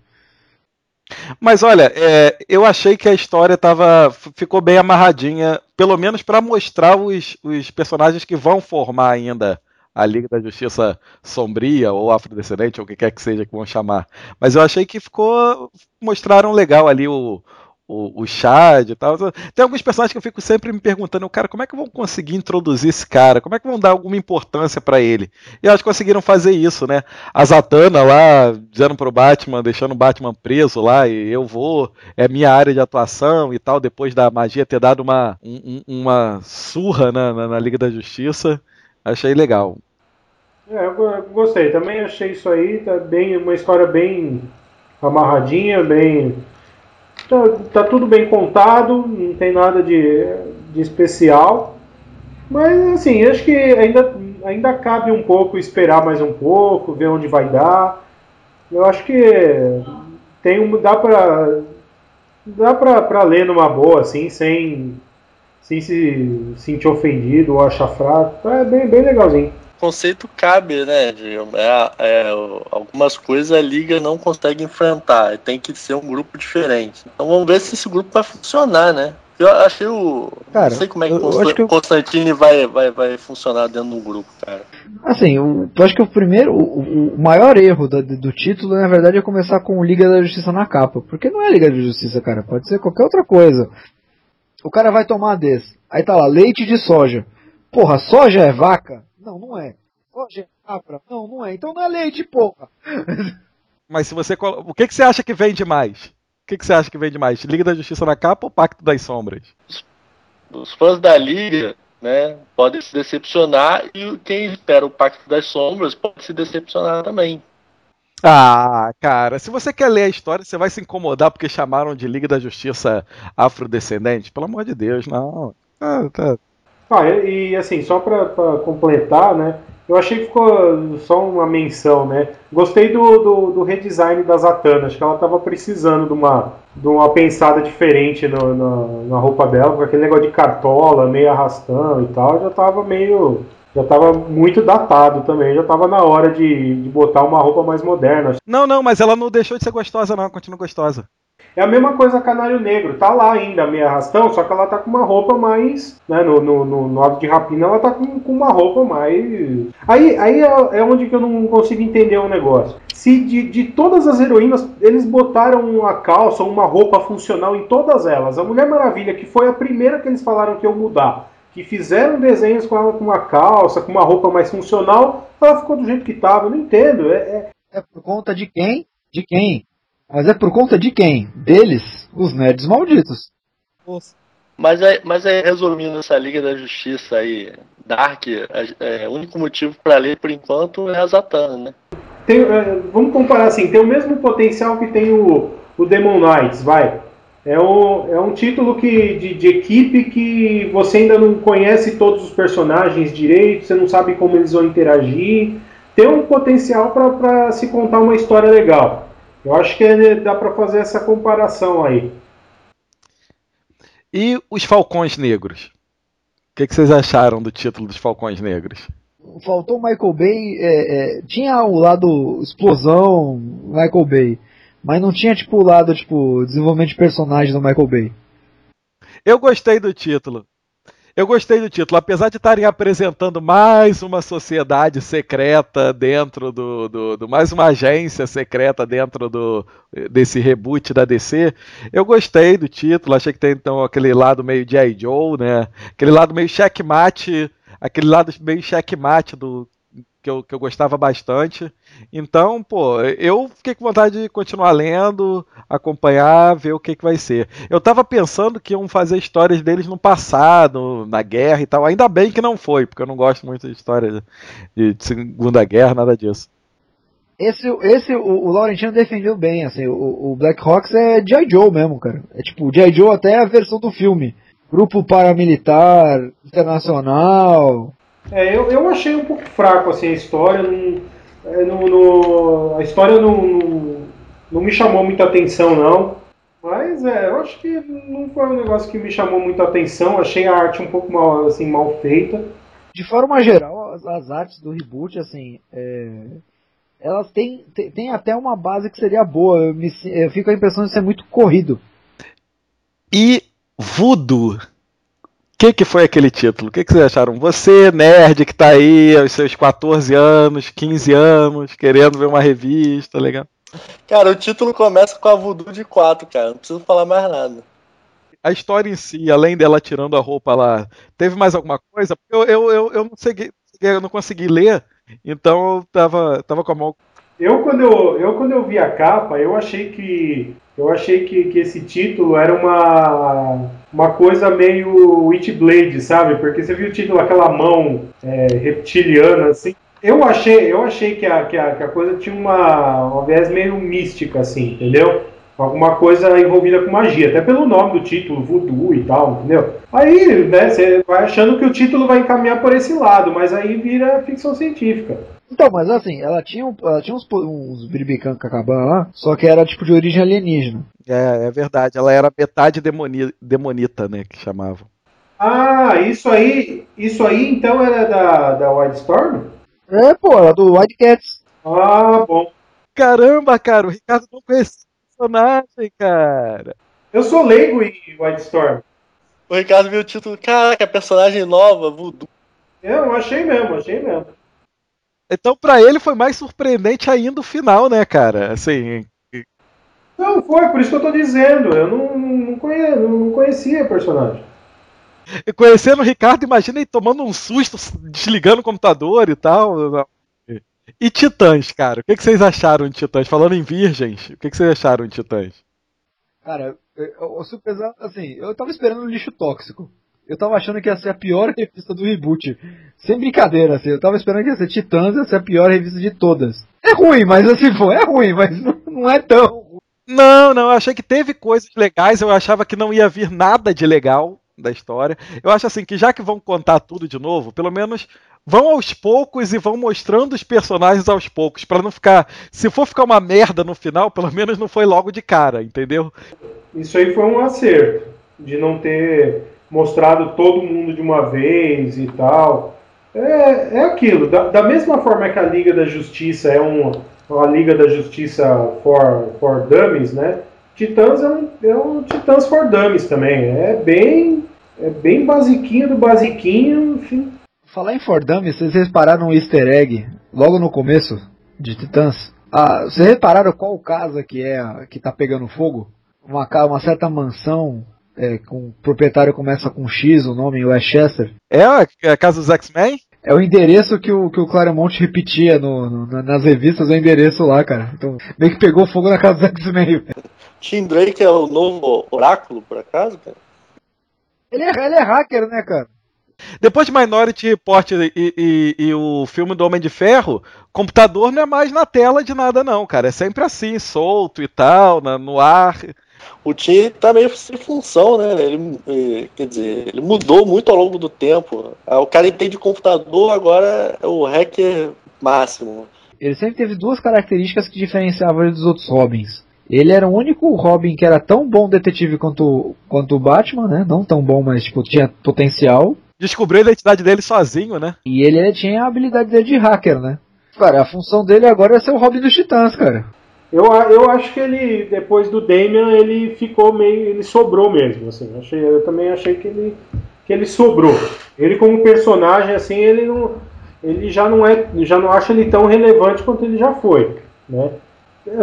Mas olha, é, eu achei que a história tava, ficou bem amarradinha, pelo menos pra mostrar os, os personagens que vão formar ainda a Liga da Justiça Sombria ou Afrodescendente, ou o que quer que seja que vão chamar. Mas eu achei que ficou. mostraram legal ali o, o, o Chad e tal. Tem alguns personagens que eu fico sempre me perguntando, cara, como é que vão conseguir introduzir esse cara? Como é que vão dar alguma importância pra ele? E que conseguiram fazer isso, né? A Zatanna lá, dizendo pro Batman, deixando o Batman preso lá, e eu vou, é minha área de atuação e tal, depois da magia ter dado uma, um- um- uma surra na, na, na Liga da Justiça. Achei legal. É, eu gostei. Também achei isso aí, tá bem, uma história bem amarradinha, bem. Tá, tá tudo bem contado, não tem nada de, de especial. Mas assim, acho que ainda, ainda cabe um pouco esperar mais um pouco, ver onde vai dar. Eu acho que tem um, dá pra. dá pra ler numa boa, assim, sem, sem se sentir ofendido ou achar fraco. É bem, bem legalzinho. O conceito cabe, né? de- é- é, o- algumas coisas a liga não consegue enfrentar. Tem que ser um grupo diferente. Então vamos ver se esse grupo vai funcionar, né? Eu achei o. Cara, não sei como é que eu- Constantine vai, vai, vai funcionar dentro do grupo, cara. Assim, eu, eu acho que o primeiro, o, o maior erro da- do título, na verdade, é começar com Liga da Justiça na capa. Porque não é Liga da Justiça, cara. Pode ser qualquer outra coisa. O cara vai tomar desse. Aí tá lá, leite de soja. Porra, soja é vaca? Não, não é. É capra? Não, não é. Então não é leite, porra. *laughs* Mas se você. colo- O que, que você acha que vende mais? O que, que você acha que vende mais? Liga da Justiça na capa ou Pacto das Sombras? Os fãs da liga, né, podem se decepcionar e quem espera o Pacto das Sombras pode se decepcionar também. Ah, cara, se você quer ler a história, você vai se incomodar porque chamaram de Liga da Justiça Afrodescendente? Pelo amor de Deus, não. Ah, tá. Ah, e, assim, só pra completar, né? Eu achei que ficou só uma menção, né? Gostei do, do, do redesign da Zatanna, acho que ela tava precisando de uma, de uma pensada diferente no, na, na roupa dela, com aquele negócio de cartola, meio arrastão e tal, já tava meio. Já tava muito datado também, já tava na hora de, de botar uma roupa mais moderna. Não, não, mas ela não deixou de ser gostosa, não, continua gostosa. É a mesma coisa Canário Negro, tá lá ainda, meio arrastão, só que ela tá com uma roupa mais. Né, no, no, no, no ato de rapina, ela tá com, com uma roupa mais. Aí, aí é, é onde que eu não consigo entender o negócio. Se de, de todas as heroínas, eles botaram uma calça, uma roupa funcional em todas elas. A Mulher Maravilha, que foi a primeira que eles falaram que iam mudar, que fizeram desenhos com ela com uma calça, com uma roupa mais funcional, ela ficou do jeito que tava. Eu não entendo. É, é, É por conta de quem? De quem? Mas é por conta de quem? Deles, os nerds malditos. Mas aí, mas aí, resumindo essa Liga da Justiça aí, Dark, é, é, o único motivo pra ler por enquanto é a Zatanna, né? Tem, é, vamos comparar assim, tem o mesmo potencial que tem o, o Demon Knights, vai. É, o, é um título que, de, de equipe que você ainda não conhece todos os personagens direito, você não sabe como eles vão interagir. Tem um potencial para se contar uma história legal. Eu acho que dá para fazer essa comparação aí. E os Falcões Negros? O que, que vocês acharam do título dos Falcões Negros? Faltou o Michael Bay. é, é, tinha o lado explosão, Michael Bay. Mas não tinha, tipo, o lado, tipo, desenvolvimento de personagem do Michael Bay. Eu gostei do título. Eu gostei do título, apesar de estarem apresentando mais uma sociedade secreta dentro do, do, do, mais uma agência secreta dentro do desse reboot da DC. Eu gostei do título, achei que tem então aquele lado meio G.I. Joe, né? Aquele lado meio checkmate, aquele lado meio checkmate do que eu, que eu gostava bastante. Então, pô, eu fiquei com vontade de continuar lendo, acompanhar, ver o que, que vai ser. Eu tava pensando que iam fazer histórias deles no passado, na guerra e tal. Ainda bem que não foi, porque eu não gosto muito de história de, de Segunda Guerra, nada disso. Esse, esse o, o Laurentino defendeu bem, assim, o, o Black Hawks é G.I. Joe mesmo, cara. É tipo, G.I. Joe até a versão do filme. Grupo paramilitar, internacional, é, eu, eu achei um pouco fraco assim, a história. Não, é, no, no, a história não, não, não, me chamou muita atenção, não. Mas é, eu acho que não foi um negócio que me chamou muita atenção. Achei a arte um pouco mal, assim, mal feita. De forma geral, as, as artes do reboot, assim, é, elas têm, têm, têm, até uma base que seria boa. Eu, me, eu fico com a impressão de ser muito corrido. E Voodoo que, que foi aquele título? O que, que vocês acharam? Você, nerd, que tá aí aos seus 14 anos, 15 anos, querendo ver uma revista, legal? Cara, o título começa com a Voodoo de 4, cara. Não preciso falar mais nada. A história em si, além dela tirando a roupa lá, teve mais alguma coisa? Eu, eu, eu, eu, não, segui, eu não consegui ler, então eu tava, tava com a mão eu quando eu, eu quando eu vi a capa, eu achei que eu achei que, que esse título era uma uma coisa meio Witchblade, sabe? Porque você viu o título aquela mão é, reptiliana assim. Eu achei eu achei que a, que a, que a coisa tinha uma uma viés meio mística assim, entendeu? alguma coisa envolvida com magia, até pelo nome do título, voodoo e tal, entendeu? Aí, né, você vai achando que o título vai encaminhar por esse lado, mas aí vira ficção científica. Então, mas assim, ela tinha, ela tinha uns, uns lá, só que era tipo de origem alienígena. É, é verdade. Ela era metade demoni, demonita, né, que chamavam. Ah, isso aí, isso aí então era da, da Wildstorm? É, pô, era do Wildcats. Ah, bom. Caramba, cara, o Ricardo não conhecia o personagem, cara. Eu sou leigo em Wildstorm. O Ricardo viu o título, caraca, personagem nova, voodoo. Eu achei mesmo, achei mesmo. Então, para ele foi mais surpreendente ainda o final, né, cara? Assim. Não, foi, por isso que eu tô dizendo. Eu não, não, conhecia, não conhecia o personagem. E conhecendo o Ricardo, imagina ele tomando um susto, desligando o computador e tal. E Titãs, cara? O que, vocês acharam de Titãs? Falando em virgens, o que, vocês acharam de Titãs? Cara, eu, eu, eu, assim, eu tava esperando um lixo tóxico. Eu tava achando que ia ser a pior *laughs* revista do reboot. Sem brincadeira, assim. Eu tava esperando que ia ser Titãs, ia ser a pior revista de todas. É ruim, mas assim, foi, é ruim, mas *laughs* não é tão Não, não, eu achei que teve coisas legais, eu achava que não ia vir nada de legal da história. Eu acho assim que já que vão contar tudo de novo, pelo menos vão aos poucos e vão mostrando os personagens aos poucos, para não ficar, se for ficar uma merda no final, pelo menos não foi logo de cara, entendeu? Isso aí foi um acerto de não ter mostrado todo mundo de uma vez e tal. É, é aquilo. Da, da mesma forma que a Liga da Justiça é um, uma Liga da Justiça for, for Dummies, né? Titãs é um, é um Titãs for Dummies também. É bem, é bem basiquinho do basiquinho, enfim. Falar em For Dummies, vocês repararam um easter egg logo no começo de Titãs? Ah, vocês repararam qual casa que é que tá pegando fogo? Uma, uma certa mansão é, com o proprietário começa com X, o nome Westchester. É a, é a casa dos X-Men? É o endereço que o, que o Claremont repetia no, no, nas revistas, é o endereço lá, cara. Então, meio que pegou fogo na casa dos X-Men. Tim Drake é o novo oráculo, por acaso, cara? Ele é, ele é hacker, né, cara? Depois de Minority Report e, e, e, o filme do Homem de Ferro, computador não é mais na tela de nada, não, cara. É sempre assim, solto e tal, na, no ar o Tim tá meio sem função, né? Ele, eh, quer dizer, ele mudou muito ao longo do tempo. Ah, o cara entende computador, agora é o hacker máximo. Ele sempre teve duas características que diferenciavam ele dos outros Robins. Ele era o único Robin que era tão bom detetive quanto, quanto o Batman, né? Não tão bom, mas tipo, tinha potencial. Descobriu a identidade dele sozinho, né? E ele, ele tinha a habilidade dele de hacker, né? Cara, a função dele agora é ser o Robin dos Titãs, cara. Eu, eu acho que ele, depois do Damian, ele ficou meio. ele sobrou mesmo. Assim. Achei, eu também achei que ele, que ele sobrou. Ele como personagem assim, ele não ele já não é, já não acha ele tão relevante quanto ele já foi, né?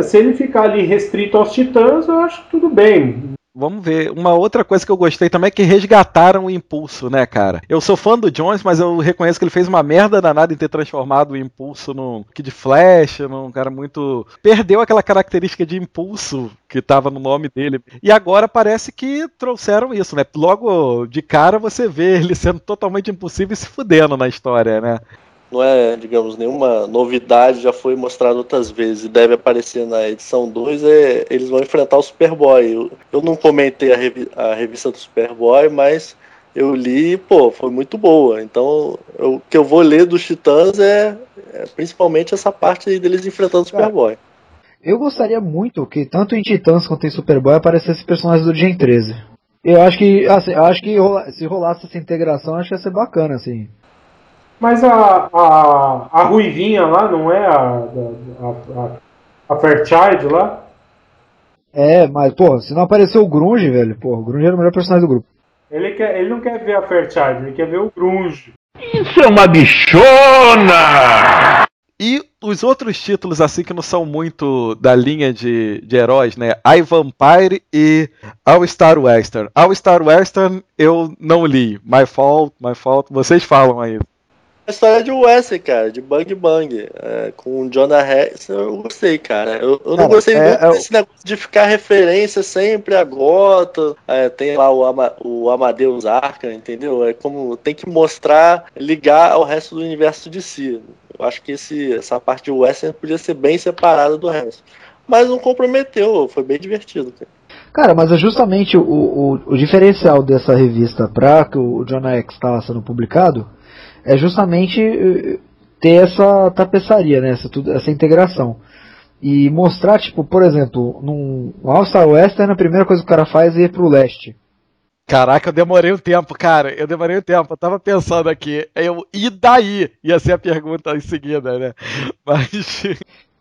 Se ele ficar ali restrito aos Titãs, eu acho tudo bem. Vamos ver. Uma outra coisa que eu gostei também é que resgataram o impulso, né, cara? Eu sou fã do Jones, mas eu reconheço que ele fez uma merda danada em ter transformado o impulso num Kid Flash, num cara muito. Perdeu aquela característica de impulso que tava no nome dele. E agora parece que trouxeram isso, né? Logo de cara você vê ele sendo totalmente impulsivo e se fudendo na história, né? Não é, digamos, nenhuma novidade, já foi mostrado outras vezes e deve aparecer na edição 2, é, eles vão enfrentar o Superboy. Eu, eu não comentei a, revi a revista do Superboy, mas eu li, pô, foi muito boa. Então, eu, o que eu vou ler dos Titãs é, é principalmente essa parte deles enfrentando o Superboy. Eu gostaria muito que tanto em Titãs quanto em Superboy aparecessem personagens do Gen 13. Eu acho que, assim, eu acho que se rolasse essa integração, acho que ia ser bacana, assim. Mas a, a, a Ruivinha lá não é a, a, a, a Fairchild lá? É, mas, pô, se não apareceu o Grunge, velho, pô, o Grunge era o melhor personagem do grupo. Ele, quer, ele não quer ver a Fairchild, ele quer ver o Grunge. Isso é uma bichona! E os outros títulos, assim, que não são muito da linha de, de heróis, né? I Vampire e All Star Western. All Star Western eu não li. My fault, my fault. Vocês falam aí história de Wesley, cara, de Bang Bang, é, com o Jonah Rex, eu gostei, cara. Eu, eu não gostei é, muito é, desse negócio de ficar referência sempre a Gota, é, tem lá o, Ama, o Amadeus Arca, entendeu? É como tem que mostrar, ligar ao resto do universo de si. Eu acho que esse, essa parte de Wesley podia ser bem separada do resto. Mas não comprometeu, foi bem divertido, cara. Cara, mas é justamente o, o, o diferencial dessa revista para que o Jonah X estava sendo publicado é justamente eh, ter essa tapeçaria, né? essa, tudo, essa integração. E mostrar, tipo, por exemplo, num All-Star Western, a primeira coisa que o cara faz é ir pro leste. Caraca, eu demorei um tempo, cara. Eu demorei um tempo. Eu tava pensando aqui. Eu, e daí? Ia ser a pergunta em seguida, né? *laughs* Mas.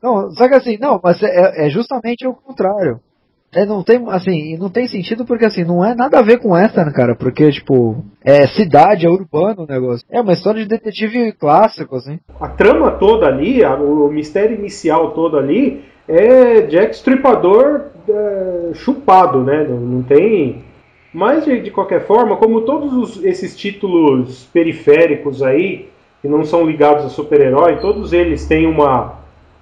Não, só que assim, não, mas é, é justamente o contrário. É, não tem, assim, não tem sentido porque, assim, não é nada a ver com western, cara, porque, tipo, é cidade, é urbano o negócio. É uma história de detetive clássico, assim. A trama toda ali, a, o mistério inicial todo ali, é Jack Stripador é, chupado, né? Não, não tem... Mas, de, de, qualquer forma, como todos os, esses títulos periféricos aí, que não são ligados a super-herói, todos eles têm uma,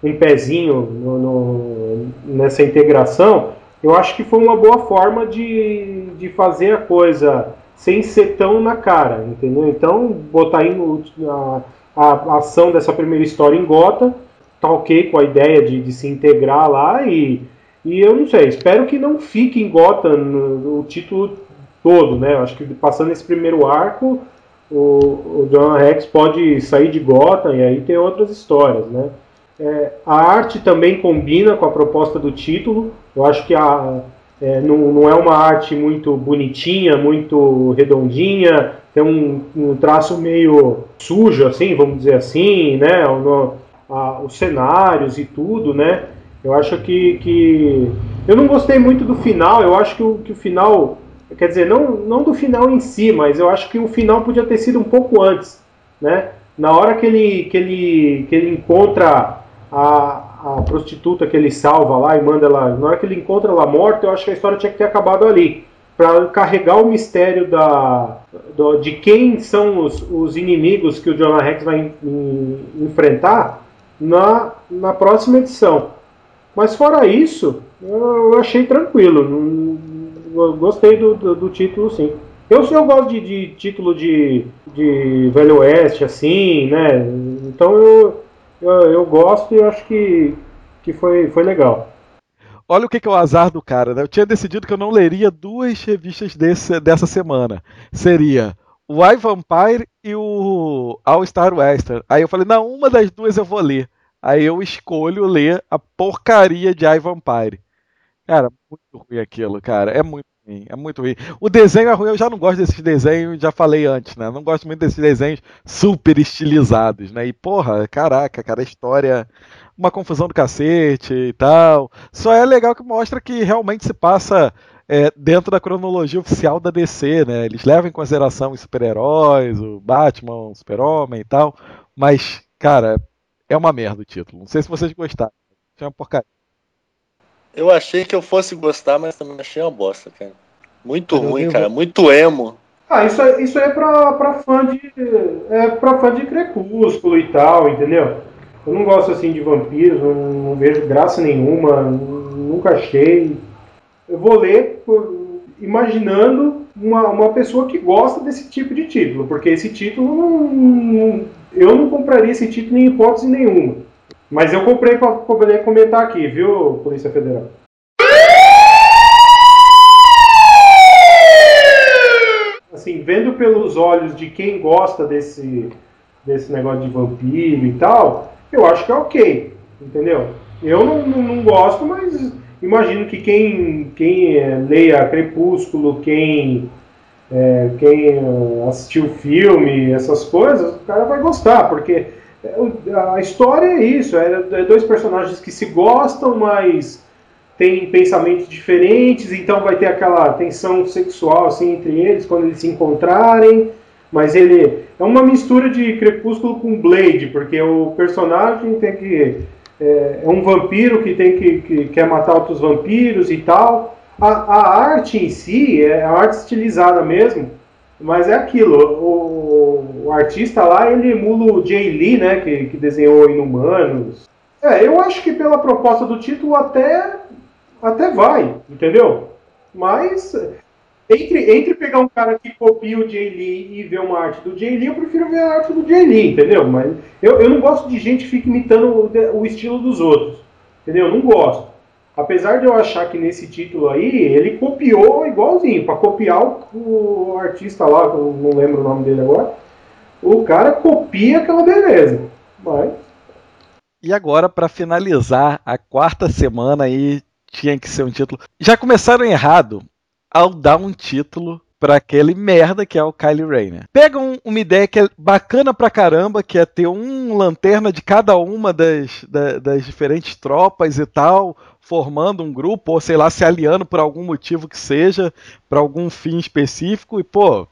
um pezinho no, no, nessa integração eu acho que foi uma boa forma de, de fazer a coisa sem ser tão na cara, entendeu? Então, botar aí a, a, ação dessa primeira história em Gota, tá ok com a ideia de, de se integrar lá e, e eu não sei, espero que não fique em Gota no, título todo, né? Eu acho que passando esse primeiro arco, o, o John Rex pode sair de Gotham e aí ter outras histórias, né? É, a arte também combina com a proposta do título. Eu acho que a, é, não, não, é uma arte muito bonitinha, muito redondinha, tem um, um traço meio sujo, assim, vamos dizer assim, né? A, os cenários e tudo, né? Eu acho que, que. Eu não gostei muito do final, eu acho que o, que o final. Quer dizer, não, não do final em si, mas eu acho que o final podia ter sido um pouco antes, né? Na hora que ele, que ele, que ele encontra a, a prostituta que ele salva lá e manda ela. Na hora que ele encontra ela morta, eu acho que a história tinha que ter acabado ali. Para carregar o mistério da, do, de quem são os, os, inimigos que o Jonah Rex vai in, in, enfrentar na, na próxima edição. Mas fora isso, eu, achei tranquilo. Eu gostei do, do, do, título, sim. Eu, eu gosto de, de título de, de Velho Oeste, assim, né? Então eu, eu, eu gosto e acho que, que foi, foi legal. Olha o que, que é o azar do cara, né? Eu tinha decidido que eu não leria duas revistas desse, dessa semana. Seria o I Vampire e o All Star Western. Aí eu falei, não, uma das duas eu vou ler. Aí eu escolho ler a porcaria de I Vampire. Cara, muito ruim aquilo, cara. É muito ruim, é muito ruim. O desenho é ruim, eu já não gosto desses desenhos, já falei antes, né? Não gosto muito desses desenhos super estilizados, né? E porra, caraca, cara, a história uma confusão do cacete e tal. Só é legal que mostra que realmente se passa é, dentro da cronologia oficial da DC, né? Eles levam em consideração os super-heróis, o Batman, o Super-Homem e tal, mas, cara, é uma merda o título. Não sei se vocês gostaram. É uma porcaria. Eu achei que eu fosse gostar, mas também achei uma bosta, cara. Muito Eu ruim, cara. Muito emo. Ah, isso, é- isso é pra, pra fã de. É pra fã de crepúsculo e tal, entendeu? Eu não gosto assim de vampiros, não, não vejo graça nenhuma, nunca achei. Eu vou ler por- imaginando uma, uma pessoa que gosta desse tipo de título, porque esse título não, não- eu não compraria esse título em hipótese nenhuma. Mas eu comprei pra poder comentar aqui, viu, Polícia Federal? assim, vendo pelos olhos de quem gosta desse, desse negócio de vampiro e tal, eu acho que é ok, entendeu? Eu não, não, não gosto, mas imagino que quem, quem eh, leia Crepúsculo, quem, eh, quem assistiu filme, essas coisas, o cara vai gostar, porque a história é isso, é, é dois personagens que se gostam, mas tem pensamentos diferentes, então vai ter aquela tensão sexual assim entre eles quando eles se encontrarem. Mas ele é uma mistura de Crepúsculo com Blade, porque o personagem tem que é, é um vampiro que tem que, que quer matar outros vampiros e tal. A, a arte em si é a arte estilizada mesmo, mas é aquilo. O, o artista lá ele emula o Jay Lee, né, que, que desenhou Inumanos. É, eu acho que pela proposta do título até até vai, entendeu? Mas entre, entre pegar um cara que copia o Jay Lee e ver uma arte do Jay Lee, eu prefiro ver a arte do Jay Lee, entendeu? Mas eu, eu não gosto de gente que fica imitando o, o estilo dos outros, entendeu? Eu não gosto. Apesar de eu achar que nesse título aí, ele copiou igualzinho, para copiar o, o artista lá, eu não lembro o nome dele agora, o cara copia aquela beleza. Mas E agora, pra finalizar, a quarta semana aí tinha que ser um título. Já começaram errado ao dar um título pra aquele merda que é o Kylie Rayner. Pegam uma ideia que é bacana pra caramba, que é ter um lanterna de cada uma das, da- das diferentes tropas e tal, formando um grupo, ou sei lá, se aliando por algum motivo que seja, pra algum fim específico, e pô,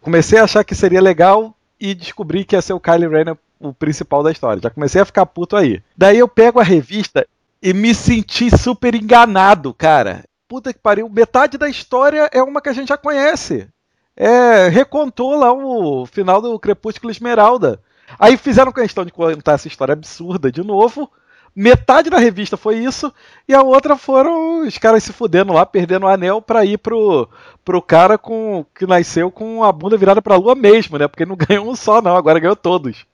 comecei a achar que seria legal e descobri que ia ser o Kylie Rayner o principal da história. Já comecei a ficar puto aí. Daí eu pego a revista e me senti super enganado, cara. Puta que pariu, metade da história é uma que a gente já conhece. É, recontou lá o final do Crepúsculo Esmeralda. Aí fizeram questão de contar essa história absurda de novo. Metade da revista foi isso, e a outra foram os caras se fudendo lá, perdendo o anel pra ir pro, pro cara com que nasceu com a bunda virada pra lua mesmo, né? Porque não *laughs* ganhou um só, não, agora ganhou todos.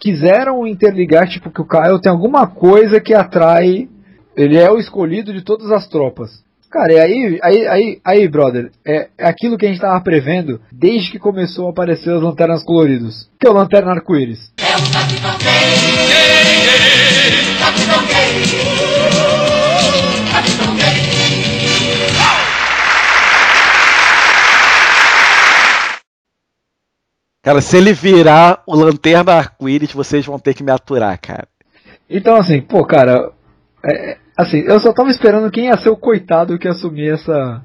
quiseram interligar, tipo, que o Kyle tem alguma coisa que atrai. Ele é o escolhido de todas as tropas. Cara, e aí, aí, aí, aí, brother, é, é aquilo que a gente tava prevendo desde que começou a aparecer as lanternas coloridas. Que é o lanterna arco-íris. Cara, se ele virar o lanterna arco-íris, vocês vão ter que me aturar, cara. Então, assim, pô, cara, é, é, assim, eu só tava esperando quem ia ser o coitado que ia assumir essa,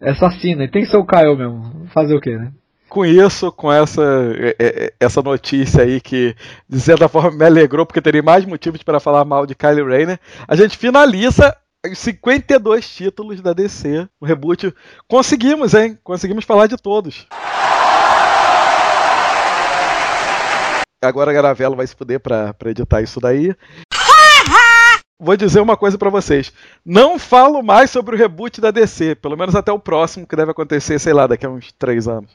essa cena. E tem que ser o Kyle mesmo. Fazer o quê, né? Com isso, com essa, é, é, essa notícia aí que, de certa forma, me alegrou, porque teria mais motivos para falar mal de Kylie Rayner, a gente finaliza os 52 títulos da DC, o reboot. Conseguimos, hein? Conseguimos falar de todos. Agora a Garavelo vai se fuder pra, pra editar isso daí. Vou dizer uma coisa pra vocês. Não falo mais sobre o reboot da DC, pelo menos até o próximo, que deve acontecer, sei lá, daqui a uns 3 anos.